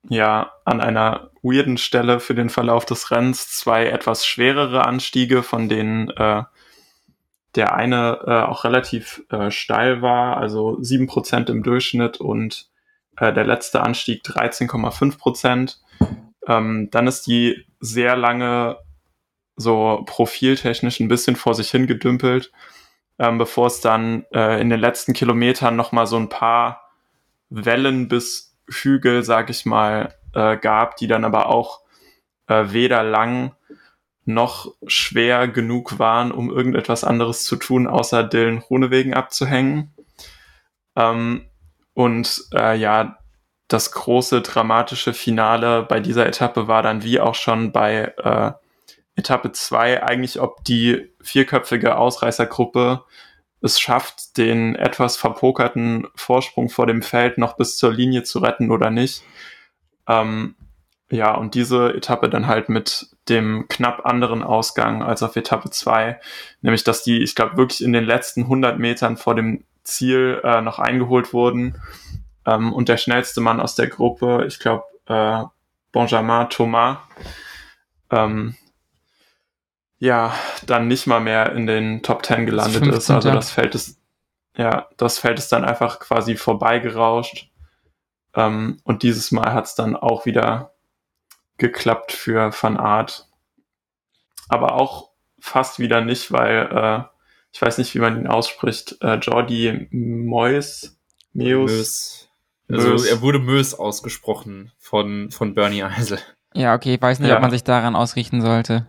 Speaker 3: ja an einer weirden Stelle für den Verlauf des Rennens zwei etwas schwerere Anstiege, von denen äh, der eine äh, auch relativ äh, steil war, also sieben Prozent im Durchschnitt und äh, der letzte Anstieg 13,5%. Prozent. Ähm, dann ist die sehr lange so profiltechnisch ein bisschen vor sich hingedümpelt, ähm, bevor es dann äh, in den letzten Kilometern nochmal so ein paar Wellen bis Hügel, sag ich mal, äh, gab, die dann aber auch äh, weder lang noch schwer genug waren, um irgendetwas anderes zu tun, außer Dylan Runewegen abzuhängen. Ähm, und äh, ja, das große dramatische Finale bei dieser Etappe war dann wie auch schon bei äh, Etappe 2 eigentlich, ob die vierköpfige Ausreißergruppe es schafft, den etwas verpokerten Vorsprung vor dem Feld noch bis zur Linie zu retten oder nicht. Ähm, ja, und diese Etappe dann halt mit dem knapp anderen Ausgang als auf Etappe 2, nämlich dass die, ich glaube, wirklich in den letzten 100 Metern vor dem Ziel äh, noch eingeholt wurden. Ähm, und der schnellste Mann aus der Gruppe, ich glaube, äh, Benjamin Thomas ähm, ja dann nicht mal mehr in den Top 10 gelandet ist. Also das Feld ist ja, das Feld ist dann einfach quasi vorbeigerauscht. Ähm, und dieses Mal hat es dann auch wieder geklappt für Van Art. Aber auch fast wieder nicht, weil äh, ich weiß nicht, wie man ihn ausspricht. Äh, Jordi Mois,
Speaker 5: Meus. Also Mös. er wurde Mös ausgesprochen von, von Bernie Eisel.
Speaker 1: Ja, okay, ich weiß nicht, ja. ob man sich daran ausrichten sollte.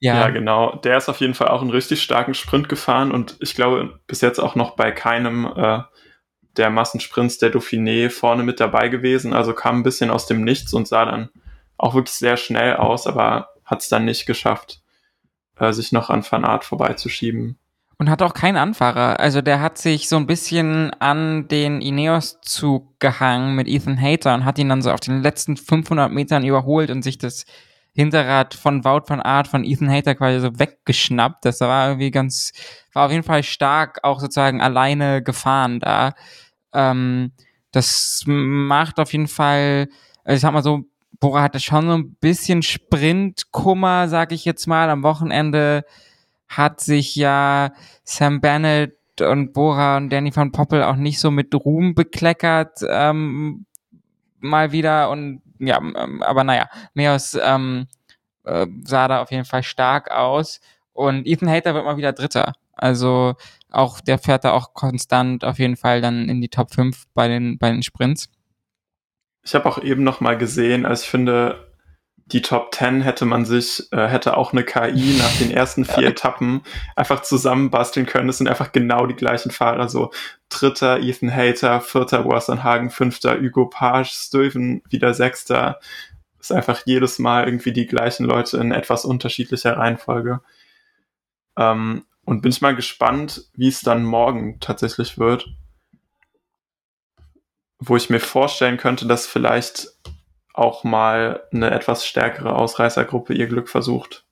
Speaker 3: Ja. ja, genau. Der ist auf jeden Fall auch einen richtig starken Sprint gefahren und ich glaube bis jetzt auch noch bei keinem äh, der Massensprints der Dauphiné vorne mit dabei gewesen. Also kam ein bisschen aus dem Nichts und sah dann auch wirklich sehr schnell aus, aber hat es dann nicht geschafft, äh, sich noch an Van Aert vorbeizuschieben.
Speaker 1: Und hat auch keinen Anfahrer. Also der hat sich so ein bisschen an den Ineos-Zug gehangen mit Ethan Hater und hat ihn dann so auf den letzten 500 Metern überholt und sich das Hinterrad von Wout van Art von Ethan Hater quasi so weggeschnappt. Das war irgendwie ganz, war auf jeden Fall stark auch sozusagen alleine gefahren da. Ähm, das macht auf jeden Fall, also ich sag mal so, Bora hatte schon so ein bisschen Sprintkummer, sag ich jetzt mal. Am Wochenende hat sich ja Sam Bennett und Bora und Danny van Poppel auch nicht so mit Ruhm bekleckert, ähm, mal wieder und ja, ähm, aber naja, Meos ähm, äh, sah da auf jeden Fall stark aus und Ethan Hater wird mal wieder Dritter. Also auch der fährt da auch konstant auf jeden Fall dann in die Top 5 bei den, bei den Sprints.
Speaker 3: Ich habe auch eben noch mal gesehen, also ich finde, die Top 10 hätte man sich, äh, hätte auch eine KI nach den ersten vier Etappen einfach zusammenbasteln können. Es sind einfach genau die gleichen Fahrer, so dritter Ethan Hater, vierter Wasson Hagen, fünfter Hugo Page, Stuyven wieder sechster. Ist einfach jedes Mal irgendwie die gleichen Leute in etwas unterschiedlicher Reihenfolge. Ähm, und bin ich mal gespannt, wie es dann morgen tatsächlich wird wo ich mir vorstellen könnte, dass vielleicht auch mal eine etwas stärkere Ausreißergruppe ihr Glück versucht.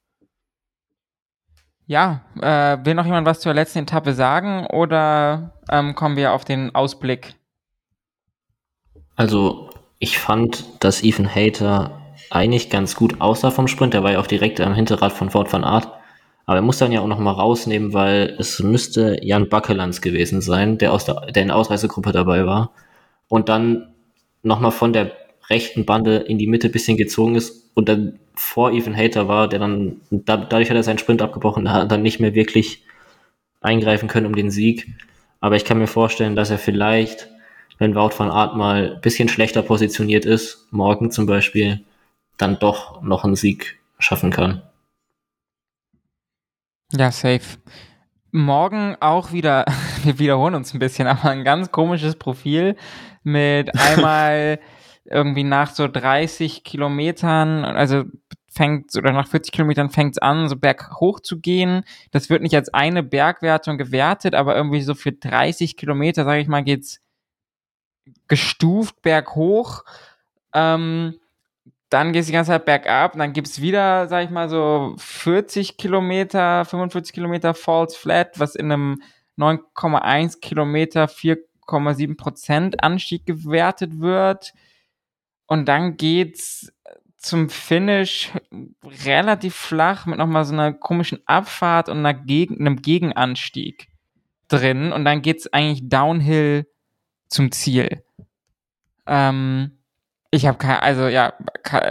Speaker 1: Ja, äh, will noch jemand was zur letzten Etappe sagen oder ähm, kommen wir auf den Ausblick?
Speaker 2: Also, ich fand, dass Ethan Hater eigentlich ganz gut aussah vom Sprint. Der war ja auch direkt am Hinterrad von Ford van Art. Aber er muss dann ja auch noch mal rausnehmen, weil es müsste Jan Backelands gewesen sein, der, aus der, der in der Ausreisegruppe dabei war und dann nochmal von der rechten Bande in die Mitte bisschen gezogen ist und dann vor Ethan Hater war, der dann, da, dadurch hat er seinen Sprint abgebrochen, da hat dann nicht mehr wirklich eingreifen können um den Sieg. Aber ich kann mir vorstellen, dass er vielleicht, wenn Wout van Art mal ein bisschen schlechter positioniert ist, morgen zum Beispiel, dann doch noch einen Sieg schaffen kann.
Speaker 1: Ja, safe morgen auch wieder, wir wiederholen uns ein bisschen, aber ein ganz komisches Profil mit einmal irgendwie nach so 30 Kilometern, also fängt, oder nach 40 Kilometern fängt es an, so berghoch zu gehen. Das wird nicht als eine Bergwertung gewertet, aber irgendwie so für 30 Kilometer, sage ich mal, geht's gestuft berghoch. Ähm, dann geht es die ganze Zeit bergab, dann gibt's wieder, sag ich mal, so 40 Kilometer, 45 Kilometer Falls Flat, was in einem 9,1 Kilometer 4,7 Prozent Anstieg gewertet wird. Und dann geht's zum Finish relativ flach mit nochmal so einer komischen Abfahrt und einer Gegen einem Gegenanstieg drin. Und dann geht's eigentlich downhill zum Ziel. Ähm, ich habe keine, also ja,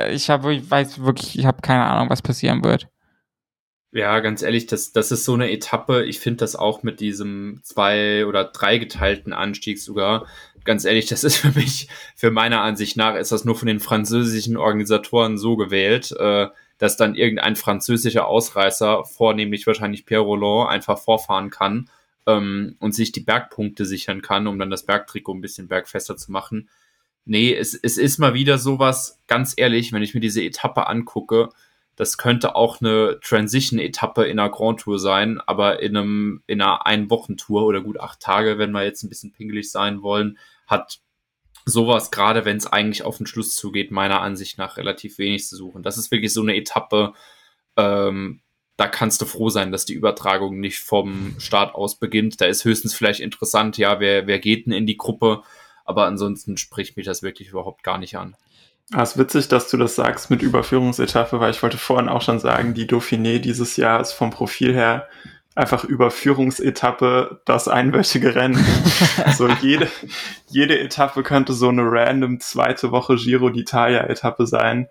Speaker 1: ich habe, ich weiß wirklich, ich habe keine Ahnung, was passieren wird.
Speaker 5: Ja, ganz ehrlich, das, das ist so eine Etappe. Ich finde das auch mit diesem zwei- oder dreigeteilten Anstieg sogar. Ganz ehrlich, das ist für mich, für meiner Ansicht nach, ist das nur von den französischen Organisatoren so gewählt, äh, dass dann irgendein französischer Ausreißer, vornehmlich wahrscheinlich Pierre Roland, einfach vorfahren kann ähm, und sich die Bergpunkte sichern kann, um dann das Bergtrikot ein bisschen bergfester zu machen. Nee, es, es ist mal wieder sowas, ganz ehrlich, wenn ich mir diese Etappe angucke, das könnte auch eine Transition-Etappe in einer Grand Tour sein, aber in einem, in einer Ein-Wochen-Tour oder gut acht Tage, wenn wir jetzt ein bisschen pingelig sein wollen, hat sowas, gerade wenn es eigentlich auf den Schluss zugeht, meiner Ansicht nach relativ wenig zu suchen. Das ist wirklich so eine Etappe, ähm, da kannst du froh sein, dass die Übertragung nicht vom Start aus beginnt. Da ist höchstens vielleicht interessant, ja, wer, wer geht denn in die Gruppe? aber ansonsten spricht mich das wirklich überhaupt gar nicht an.
Speaker 3: Ah, es ist witzig, dass du das sagst mit Überführungsetappe, weil ich wollte vorhin auch schon sagen, die Dauphiné dieses Jahr ist vom Profil her einfach Überführungsetappe das einwöchige Rennen. so jede, jede Etappe könnte so eine random zweite Woche Giro d'Italia Etappe sein,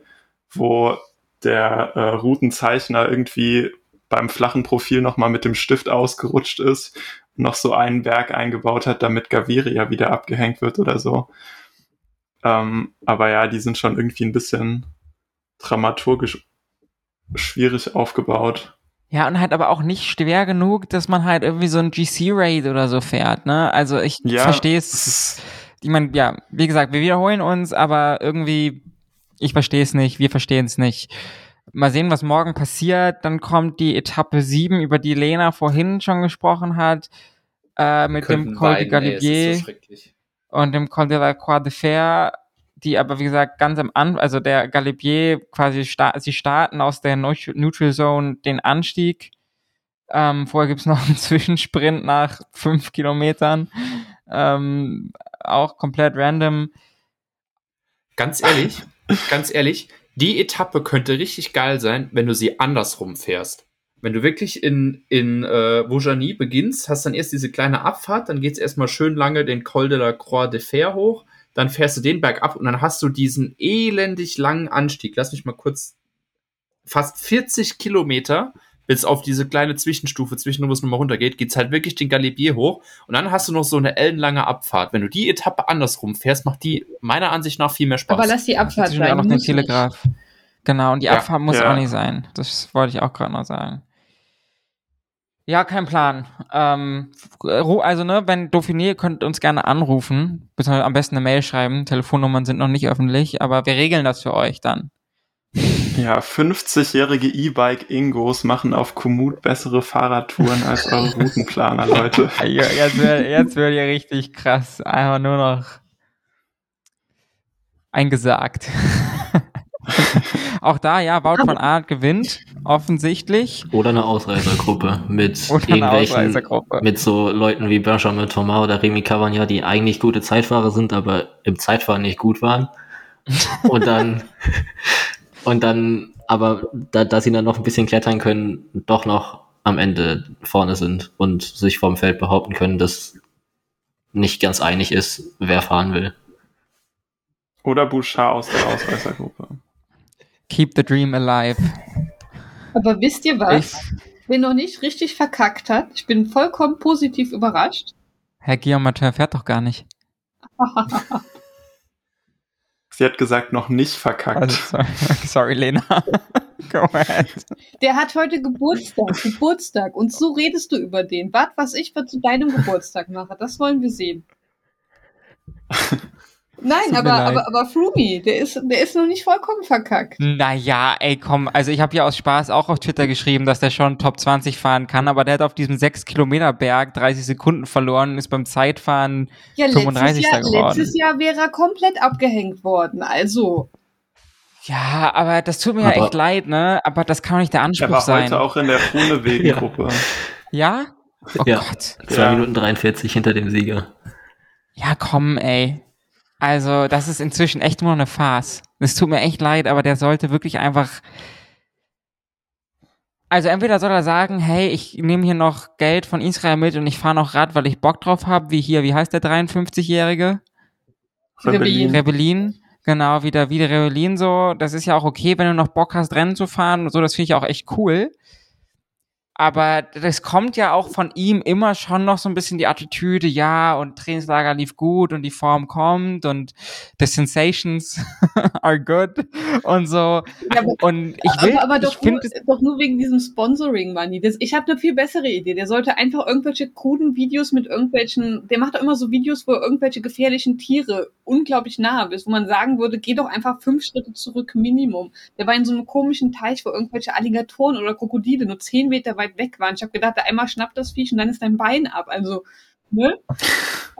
Speaker 3: wo der äh, Routenzeichner irgendwie beim flachen Profil nochmal mit dem Stift ausgerutscht ist, noch so einen Berg eingebaut hat, damit Gaviria wieder abgehängt wird oder so. Ähm, aber ja, die sind schon irgendwie ein bisschen dramaturgisch schwierig aufgebaut.
Speaker 1: Ja, und halt aber auch nicht schwer genug, dass man halt irgendwie so ein GC-Raid oder so fährt, ne? Also ich
Speaker 3: Ja,
Speaker 1: verstehe
Speaker 3: es
Speaker 1: Ich meine, ja, wie gesagt, wir wiederholen uns, aber irgendwie, ich verstehe es nicht, wir verstehen es nicht. Mal sehen, was morgen passiert. Dann kommt die Etappe 7, über die Lena vorhin schon gesprochen hat, äh, mit dem Col de
Speaker 5: weinen, ey, es ist
Speaker 1: Galibier
Speaker 5: so schrecklich.
Speaker 1: Und dem Col de la Croix de Fer, die aber wie gesagt ganz am Anfang, also der Galibier quasi, sta sie starten aus der Neut- Neutral Zone den Anstieg. Ähm, vorher gibt's noch einen Zwischensprint nach fünf Kilometern. Ähm, auch komplett random.
Speaker 5: Ganz ehrlich, ganz ehrlich, die Etappe könnte richtig geil sein, wenn du sie andersrum fährst. Wenn du wirklich in, in äh, Vaujany beginnst, hast dann erst diese kleine Abfahrt, dann geht's erstmal schön lange den Col de la Croix de Fer hoch, dann fährst du den Berg ab und dann hast du diesen elendig langen Anstieg. Lass mich mal kurz fast 40 Kilometer bis auf diese kleine Zwischenstufe, zwischen wo es nochmal runtergeht, geht's halt wirklich den Galibier hoch und dann hast du noch so eine ellenlange Abfahrt. Wenn du die Etappe andersrum fährst, macht die meiner Ansicht nach viel mehr Spaß.
Speaker 4: Aber lass die Abfahrt
Speaker 1: Dazwischen auch
Speaker 4: sein.
Speaker 1: noch den. Telegraph. Genau, und die
Speaker 5: Ja,
Speaker 1: Abfahrt muss
Speaker 3: ja.
Speaker 1: auch nicht sein. Das wollte ich auch gerade noch sagen. Ja, kein Plan. Ähm, ru- also, ne, wenn Dauphiné, ihr könnt uns gerne anrufen, beziehungsweise am besten eine Mail schreiben. Telefonnummern sind noch nicht öffentlich, aber wir regeln das für euch dann.
Speaker 3: Ja, 50-jährige E-Bike-Ingos machen auf Komoot bessere Fahrradtouren als eure Routenplaner, Leute.
Speaker 1: Ja, Jetzt wird, jetzt wird ja richtig krass. Einfach nur noch eingesagt. Auch da, ja, Wout von Art gewinnt, offensichtlich.
Speaker 2: Oder eine Ausreißergruppe mit
Speaker 1: Oder
Speaker 2: irgendwelchen, mit so Leuten wie Benjamin Thomas oder Remy Cavagna, die eigentlich gute Zeitfahrer sind, aber im Zeitfahren nicht gut waren. Und dann, und dann, aber da, dass sie dann noch ein bisschen klettern können, doch noch am Ende vorne sind und sich vom Feld behaupten können, dass nicht ganz einig ist, wer fahren will.
Speaker 3: Oder Bouchard aus der Ausreißergruppe.
Speaker 1: Keep the dream alive.
Speaker 4: Aber wisst ihr was?
Speaker 1: Ich,
Speaker 4: Wer noch nicht richtig verkackt hat, ich bin vollkommen positiv überrascht.
Speaker 1: Herr Guillaume fährt doch gar nicht.
Speaker 3: Sie hat gesagt, noch nicht verkackt.
Speaker 1: Also, sorry, sorry Lena. Go ahead.
Speaker 4: Der hat heute Geburtstag, Geburtstag. Und so redest du über den. Wart, was ich zu deinem Geburtstag mache. Das wollen wir sehen. Nein, aber, aber, aber Flumi, der ist, der ist noch nicht vollkommen verkackt.
Speaker 1: Naja, ey, komm, also ich habe ja aus Spaß auch auf Twitter geschrieben, dass der schon Top 20 fahren kann, aber der hat auf diesem 6-Kilometer-Berg 30 Sekunden verloren und ist beim Zeitfahren
Speaker 4: Ja, letztes
Speaker 1: 35.
Speaker 4: Jahr,
Speaker 1: geworden.
Speaker 4: letztes Jahr wäre er komplett abgehängt worden. Also,
Speaker 1: Ja, aber das tut mir ja
Speaker 2: Aber-
Speaker 1: echt leid, ne? Aber das kann doch nicht der
Speaker 3: Er
Speaker 1: Anspruch
Speaker 3: war
Speaker 1: sein.
Speaker 3: heute auch in der Frohnewegen-Gruppe.
Speaker 1: Ja? Oh
Speaker 2: Ja.
Speaker 1: Gott.
Speaker 2: 2
Speaker 3: Ja.
Speaker 2: Minuten 43 hinter dem Sieger.
Speaker 1: Ja, komm, ey. Also, das ist inzwischen echt nur eine Farce. Es tut mir echt leid, aber der sollte wirklich einfach. Also entweder soll er sagen, hey, ich nehme hier noch Geld von Israel mit und ich fahre noch Rad, weil ich Bock drauf habe, wie hier, wie heißt der 53-Jährige?
Speaker 3: Rebellin.
Speaker 1: Rebellin. Genau, wieder wieder Rebellin so. Das ist ja auch okay, wenn du noch Bock hast, Rennen zu fahren und so, das finde ich auch echt cool. Aber das kommt ja auch von ihm immer schon noch so ein bisschen die Attitüde, ja, und Trainingslager lief gut und die Form kommt und the sensations are good und so.
Speaker 4: Ja, aber-
Speaker 1: Und ich will,
Speaker 4: aber, aber
Speaker 1: ich
Speaker 4: doch, nur, doch nur wegen diesem Sponsoring Money. Das, ich habe eine viel bessere Idee. Der sollte einfach irgendwelche kruden Videos mit irgendwelchen, der macht doch immer so Videos, wo er irgendwelche gefährlichen Tiere unglaublich nahe ist, wo man sagen würde, geh doch einfach fünf Schritte zurück Minimum. Der war in so einem komischen Teich, wo irgendwelche Alligatoren oder Krokodile nur zehn Meter weit weg waren. Ich habe gedacht, der einmal schnappt das Viech und dann ist dein Bein ab. Also, ne?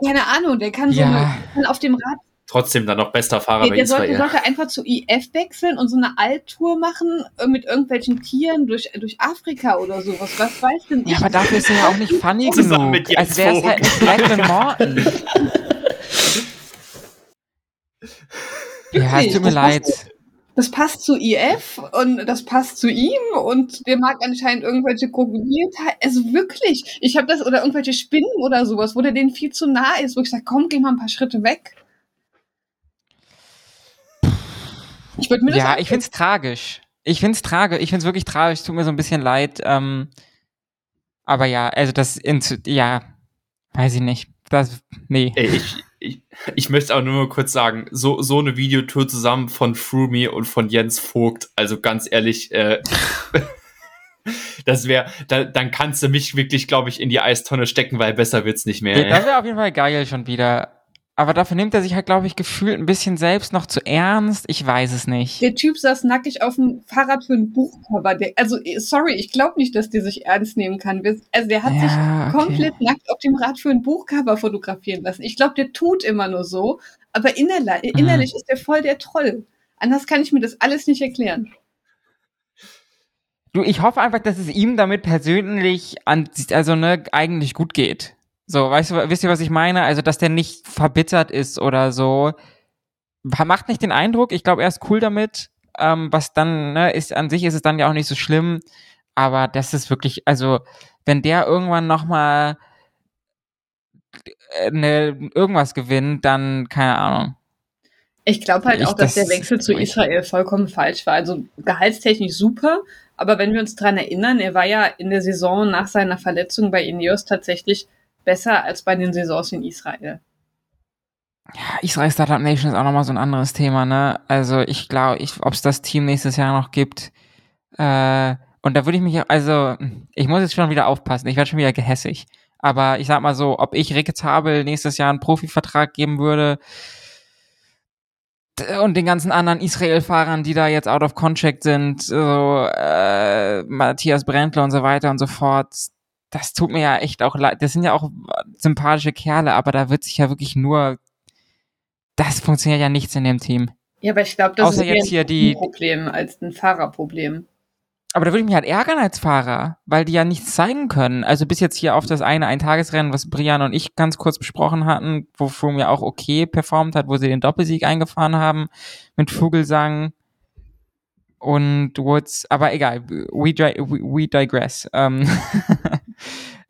Speaker 4: Keine Ahnung, der kann so
Speaker 1: Ja.
Speaker 4: eine, kann auf dem Rad
Speaker 5: Trotzdem dann noch bester Fahrer
Speaker 4: Nee,
Speaker 5: bei
Speaker 4: der sollte,
Speaker 5: Israel.
Speaker 4: sollte einfach zu IF wechseln und so eine Alttour machen äh, mit irgendwelchen Tieren durch, durch Afrika oder sowas. Was weiß denn ich?
Speaker 1: ja, aber dafür ist er ja auch nicht funny genug.
Speaker 5: mit
Speaker 1: Als wäre es halt nicht Lachlan Morton. Ja, es tut mir leid.
Speaker 4: Das passt zu IF und das passt zu ihm und der mag anscheinend irgendwelche Krokodilteile. Also wirklich, ich habe das oder irgendwelche Spinnen oder sowas, wo der denen viel zu nah ist, wo ich sage, komm, geh mal ein paar Schritte weg. Ich würde mir das
Speaker 1: Ja, ich find's tragisch. Ich find's tragisch. Ich find's wirklich tragisch. Tut mir so ein bisschen leid. Ähm, aber ja, also das, ja, weiß ich nicht. Das, nee.
Speaker 5: Ey, ich, ich, ich möchte auch nur mal kurz sagen, so, so eine Videotour zusammen von Frumi und von Jens Vogt, also ganz ehrlich, äh, das wäre, da, dann kannst du mich wirklich, glaube ich, in die Eistonne stecken, weil besser wird's nicht mehr.
Speaker 1: Das wäre auf jeden Fall geil schon wieder. Aber dafür nimmt er sich halt, glaube ich, gefühlt ein bisschen selbst noch zu ernst. Ich weiß es nicht.
Speaker 4: Der Typ saß nackig auf dem Fahrrad für ein Buchcover. Der, also, sorry, ich glaube nicht, dass der sich ernst nehmen kann. Also, der hat
Speaker 1: Ja,
Speaker 4: sich
Speaker 1: okay.
Speaker 4: komplett nackt auf dem Rad für ein Buchcover fotografieren lassen. Ich glaube, der tut immer nur so, aber innerlich,
Speaker 1: Mhm.
Speaker 4: innerlich ist der voll der Troll. Anders kann ich mir das alles nicht erklären.
Speaker 1: Du, ich hoffe einfach, dass es ihm damit persönlich an, also ne, eigentlich gut geht. So, weißt du, wisst ihr, was ich meine? Also, dass der nicht verbittert ist oder so. Macht nicht den Eindruck. Ich glaube, er ist cool damit. Ähm, was dann, ne, ist, an sich ist es dann ja auch nicht so schlimm. Aber das ist wirklich, also, wenn der irgendwann nochmal ne, irgendwas gewinnt, dann, keine Ahnung.
Speaker 4: Ich glaube halt
Speaker 1: Ich-
Speaker 4: auch, dass
Speaker 1: das-
Speaker 4: der Wechsel zu Israel vollkommen falsch war. Also gehaltstechnisch super, aber wenn wir uns dran erinnern, er war ja in der Saison nach seiner Verletzung bei Ineos tatsächlich besser als bei den Saisons in Israel.
Speaker 1: Ja, Israel Startup Nation ist auch nochmal so ein anderes Thema, ne? Also ich glaube, ich, ob es das Team nächstes Jahr noch gibt. Äh, und da würde ich mich, also ich muss jetzt schon wieder aufpassen, ich werde schon wieder gehässig. Aber ich sag mal so, ob ich Ricketts Habel nächstes Jahr einen Profivertrag geben würde und den ganzen anderen Israel-Fahrern, die da jetzt out of contract sind, so äh, Matthias Brändler und so weiter und so fort, das tut mir ja echt auch leid. Das sind ja auch sympathische Kerle, aber da wird sich ja wirklich nur das funktioniert ja nichts in dem Team.
Speaker 4: Ja, aber ich glaube, das
Speaker 1: Außer
Speaker 4: ist
Speaker 1: jetzt hier
Speaker 4: ein
Speaker 1: die-
Speaker 4: Problem als ein Fahrerproblem.
Speaker 1: Aber da würde ich mich halt ärgern als Fahrer, weil die ja nichts zeigen können. Also bis jetzt hier auf das eine Eintagesrennen, was Brian und ich ganz kurz besprochen hatten, wo Froome ja auch okay performt hat, wo sie den Doppelsieg eingefahren haben mit Vogelsang und Woods. Aber egal, we, we, we digress. Ähm,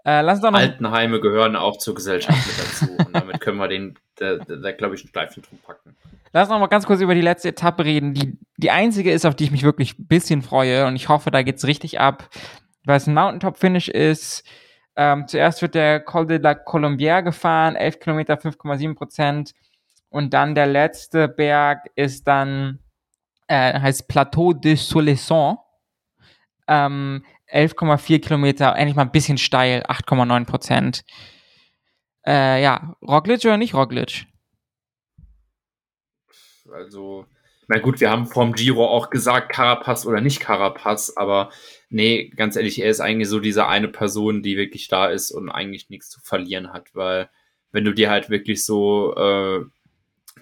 Speaker 1: äh, lass doch noch
Speaker 5: Altenheime gehören auch zur Gesellschaft mit dazu. Und damit können wir den, da, glaube ich, einen Streifen drum packen.
Speaker 1: Lass uns noch mal ganz kurz über die letzte Etappe reden. Die, die einzige ist, auf die ich mich wirklich ein bisschen freue und ich hoffe, da geht's richtig ab, weil es ein Mountaintop-Finish ist. Ähm, zuerst wird der Col de la Colombière gefahren, 11 Kilometer, 5,7 Prozent. Und dann der letzte Berg ist dann, äh, heißt Plateau de Soleçon. Ähm, 11,4 Kilometer, endlich mal ein bisschen steil, 8,9 Prozent. Äh, ja, Roglic oder nicht Roglic?
Speaker 5: Also, na gut, wir haben vom Giro auch gesagt, Carapaz oder nicht Carapaz, aber nee, ganz ehrlich, er ist eigentlich so diese eine Person, die wirklich da ist und eigentlich nichts zu verlieren hat, weil wenn du dir halt wirklich so äh,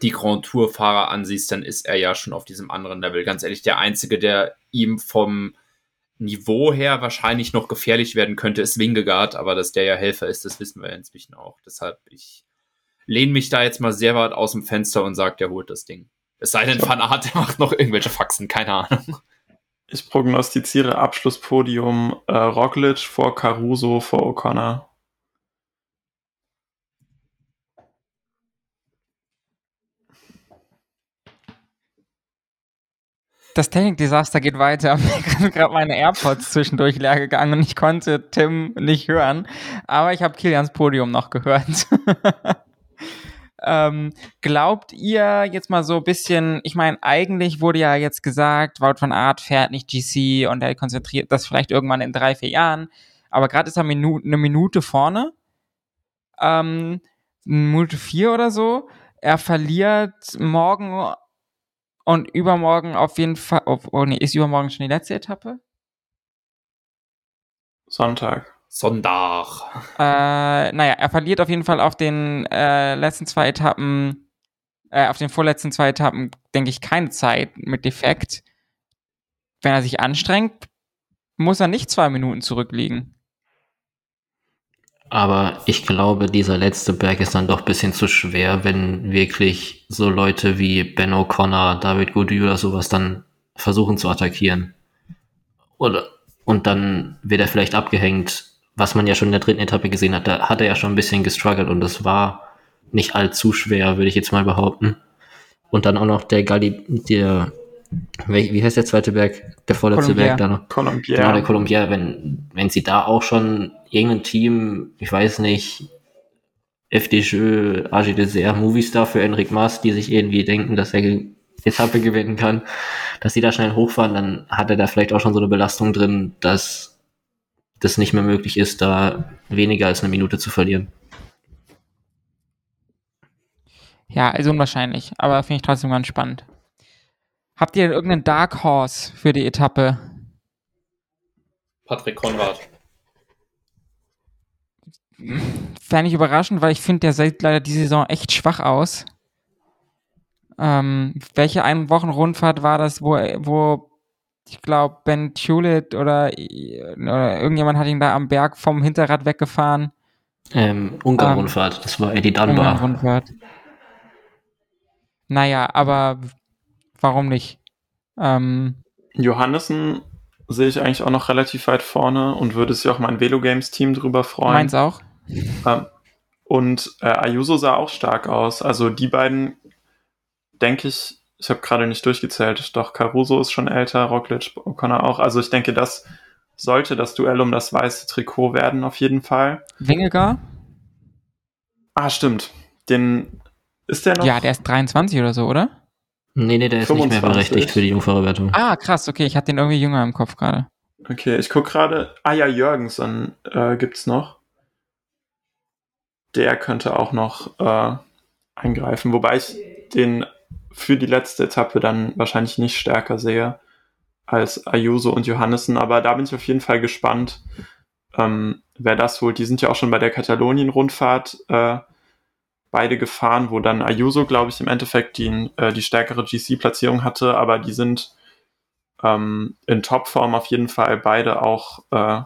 Speaker 5: die Grand Tour-Fahrer ansiehst, dann ist er ja schon auf diesem anderen Level. Ganz ehrlich, der Einzige, der ihm vom Niveau her wahrscheinlich noch gefährlich werden könnte, ist Wingegaard, aber dass der ja Helfer ist, das wissen wir ja inzwischen auch. Deshalb, ich lehne mich da jetzt mal sehr weit aus dem Fenster und sage, der holt das Ding. Es sei denn, Van Aert, der macht noch irgendwelche Faxen, keine Ahnung.
Speaker 3: Ich prognostiziere Abschlusspodium äh, Roglic vor Caruso vor O'Connor.
Speaker 1: Das Technikdesaster geht weiter. Mir sind gerade meine AirPods zwischendurch leer gegangen und ich konnte Tim nicht hören. Aber ich habe Kilians Podium noch gehört. ähm, glaubt ihr jetzt mal so ein bisschen, ich meine, eigentlich wurde ja jetzt gesagt, Wout van Aert fährt nicht GC und er konzentriert das vielleicht irgendwann in drei, vier Jahren. Aber gerade ist er Minu eine Minute vorne. Ähm, Minute vier oder so. Er verliert morgen und übermorgen auf jeden Fall. Oh, oh nee, ist übermorgen schon die letzte Etappe?
Speaker 3: Sonntag.
Speaker 5: Sonntag.
Speaker 1: Äh, naja, er verliert auf jeden Fall auf den äh, letzten zwei Etappen, äh, auf den vorletzten zwei Etappen, denke ich, keine Zeit mit Defekt. Wenn er sich anstrengt, muss er nicht zwei Minuten zurückliegen.
Speaker 2: Aber ich glaube, dieser letzte Berg ist dann doch ein bisschen zu schwer, wenn wirklich so Leute wie Ben O'Connor, David Gody oder sowas dann versuchen zu attackieren. Oder, und dann wird er vielleicht abgehängt, was man ja schon in der dritten Etappe gesehen hat. Da hat er ja schon ein bisschen gestruggelt und das war nicht allzu schwer, würde ich jetzt mal behaupten. Und dann auch noch der Galli, der, wie heißt der zweite Berg? Der vorletzte
Speaker 1: Colombier.
Speaker 2: Berg da noch.
Speaker 3: Colombier.
Speaker 2: Genau, der Colombier, wenn, wenn sie da auch schon irgendein Team, ich weiß nicht, FDJ, AG Dessert, Movistar für Enric Mas, die sich irgendwie denken, dass er die Etappe gewinnen kann, dass sie da schnell hochfahren, dann hat er da vielleicht auch schon so eine Belastung drin, dass das nicht mehr möglich ist, da weniger als eine Minute zu verlieren.
Speaker 1: Ja, also unwahrscheinlich, aber finde ich trotzdem ganz spannend. Habt ihr irgendeinen Dark Horse für die Etappe?
Speaker 5: Patrick Konrad.
Speaker 1: Fände ich überraschend, weil ich finde, der sieht leider die Saison echt schwach aus. Ähm, welche ein Wochen Rundfahrt war das, wo, wo ich glaube, Ben Tulit oder, oder irgendjemand hat ihn da am Berg vom Hinterrad weggefahren?
Speaker 2: Ähm, Ungarn-Rundfahrt, das war Eddie Dunbar.
Speaker 1: Rundfahrt. Naja, aber warum nicht? Ähm,
Speaker 3: Johannessen sehe ich eigentlich auch noch relativ weit vorne und würde sich auch mein Velo Games Team drüber freuen.
Speaker 1: meins auch?
Speaker 3: Ähm, und äh, Ayuso sah auch stark aus. Also die beiden, denke ich, ich habe gerade nicht durchgezählt, doch Caruso ist schon älter, Roglic, O'Connor auch. Also ich denke, das sollte das Duell um das weiße Trikot werden, auf jeden Fall.
Speaker 1: Wingegar?
Speaker 3: Ah, stimmt. Den ist der noch?
Speaker 1: Ja, der ist 23 oder so, oder?
Speaker 2: Nee, nee, der ist nicht mehr
Speaker 3: 25.
Speaker 2: berechtigt für die Jungfrauwertung.
Speaker 1: Ah, krass, okay, ich hatte den irgendwie jünger im Kopf gerade.
Speaker 3: Okay, ich gucke gerade. Ah ja, Jürgensen äh, gibt's noch. Der könnte auch noch äh, eingreifen, wobei ich den für die letzte Etappe dann wahrscheinlich nicht stärker sehe als Ayuso und Johannessen, aber da bin ich auf jeden Fall gespannt, ähm, wer das holt. Die sind ja auch schon bei der Katalonien-Rundfahrt äh, beide gefahren, wo dann Ayuso, glaube ich, im Endeffekt die, äh, die stärkere GC-Platzierung hatte, aber die sind ähm, in Topform auf jeden Fall beide auch äh,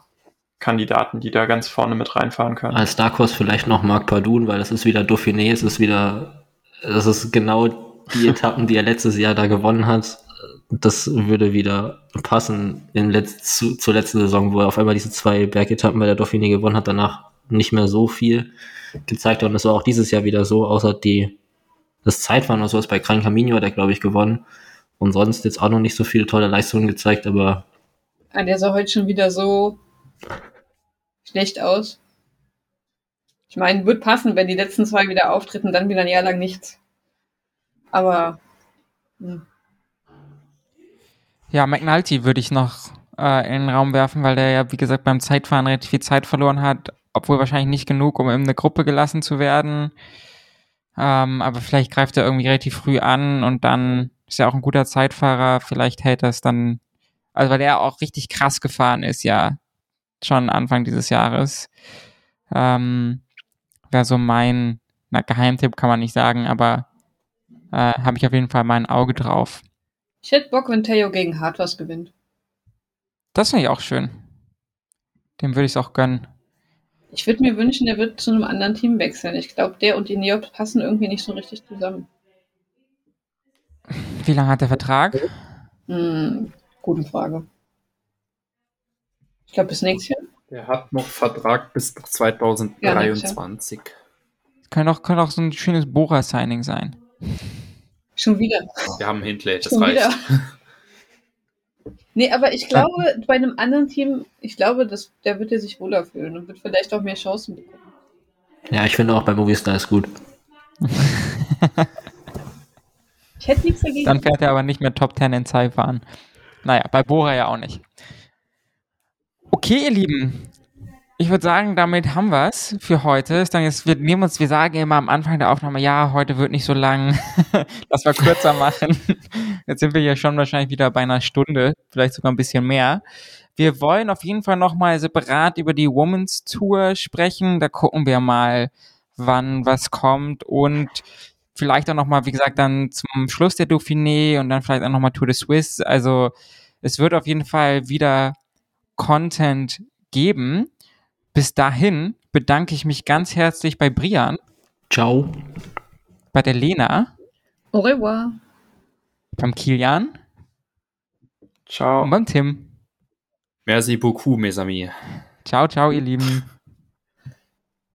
Speaker 3: Kandidaten, die da ganz vorne mit reinfahren können.
Speaker 2: Als Dark Horse vielleicht noch Marc Pardun, weil das ist wieder Dauphiné, es ist wieder, das ist genau die Etappen, die er letztes Jahr da gewonnen hat. Das würde wieder passen in letzt, zu, zur letzten Saison, wo er auf einmal diese zwei Bergetappen bei der Dauphiné gewonnen hat, danach nicht mehr so viel gezeigt hat. Und das war auch dieses Jahr wieder so, außer die, das Zeitfahren oder sowas bei Gran Camino hat er, glaube ich, gewonnen. Und sonst jetzt auch noch nicht so viele tolle Leistungen gezeigt, aber
Speaker 4: Ah, der sah heute schon wieder so schlecht aus. Ich meine, wird passen, wenn die letzten zwei wieder auftreten, dann wieder ein Jahr lang nichts. Aber hm.
Speaker 1: Ja, McNulty würde ich noch äh, in den Raum werfen, weil der ja, wie gesagt, beim Zeitfahren relativ viel Zeit verloren hat, obwohl wahrscheinlich nicht genug, um in eine Gruppe gelassen zu werden. Ähm, aber vielleicht greift er irgendwie relativ früh an und dann ist er auch ein guter Zeitfahrer. Vielleicht hält er es dann, also weil er auch richtig krass gefahren ist, ja, schon Anfang dieses Jahres. Ähm, Wäre so mein, na, Geheimtipp kann man nicht sagen, aber äh, habe ich auf jeden Fall mein Auge drauf.
Speaker 4: ich hätte Bock, wenn Theo gegen Hartwas gewinnt.
Speaker 1: Das finde ich auch schön. Dem würde ich es auch gönnen.
Speaker 4: Ich würde mir wünschen, der wird zu einem anderen Team wechseln. Ich glaube, der und die Neop passen irgendwie nicht so richtig zusammen.
Speaker 1: Wie lange hat der Vertrag?
Speaker 4: Hm, gute Frage. Ich glaube, bis nächstes Jahr.
Speaker 5: Der hat noch Vertrag bis 2023.
Speaker 1: Könnte auch, könnte auch so ein schönes Bora-Signing sein.
Speaker 4: Schon wieder.
Speaker 5: Wir haben Hindley, das
Speaker 4: Schon
Speaker 5: reicht.
Speaker 4: Nee, aber ich glaube, bei einem anderen Team, ich glaube, dass, der wird er sich wohler fühlen und wird vielleicht auch mehr Chancen bekommen.
Speaker 2: ja, ich finde auch bei Movistar ist gut.
Speaker 4: Ich hätte nichts dagegen.
Speaker 1: Dann fährt er aber nicht mehr Top 10 in Zeitfahren. Naja, bei Bora ja auch nicht. Okay, ihr Lieben. Ich würde sagen, damit haben wir es für heute. Wir nehmen uns, wir sagen immer am Anfang der Aufnahme, ja, heute wird nicht so lang. Lass wir kürzer machen. Jetzt sind wir ja schon wahrscheinlich wieder bei einer Stunde, vielleicht sogar ein bisschen mehr. Wir wollen auf jeden Fall nochmal separat über die Women's Tour sprechen. Da gucken wir mal, wann was kommt und vielleicht auch nochmal, wie gesagt, dann zum Schluss der Dauphiné und dann vielleicht auch nochmal Tour de Suisse. Also es wird auf jeden Fall wieder Content geben. Bis dahin bedanke ich mich ganz herzlich bei Brian,
Speaker 2: Ciao.
Speaker 1: bei der Lena,
Speaker 4: Au revoir.
Speaker 1: beim Kilian
Speaker 3: Ciao.
Speaker 1: und beim Tim.
Speaker 5: Merci beaucoup, mes amis.
Speaker 1: Ciao, ciao, ihr Lieben.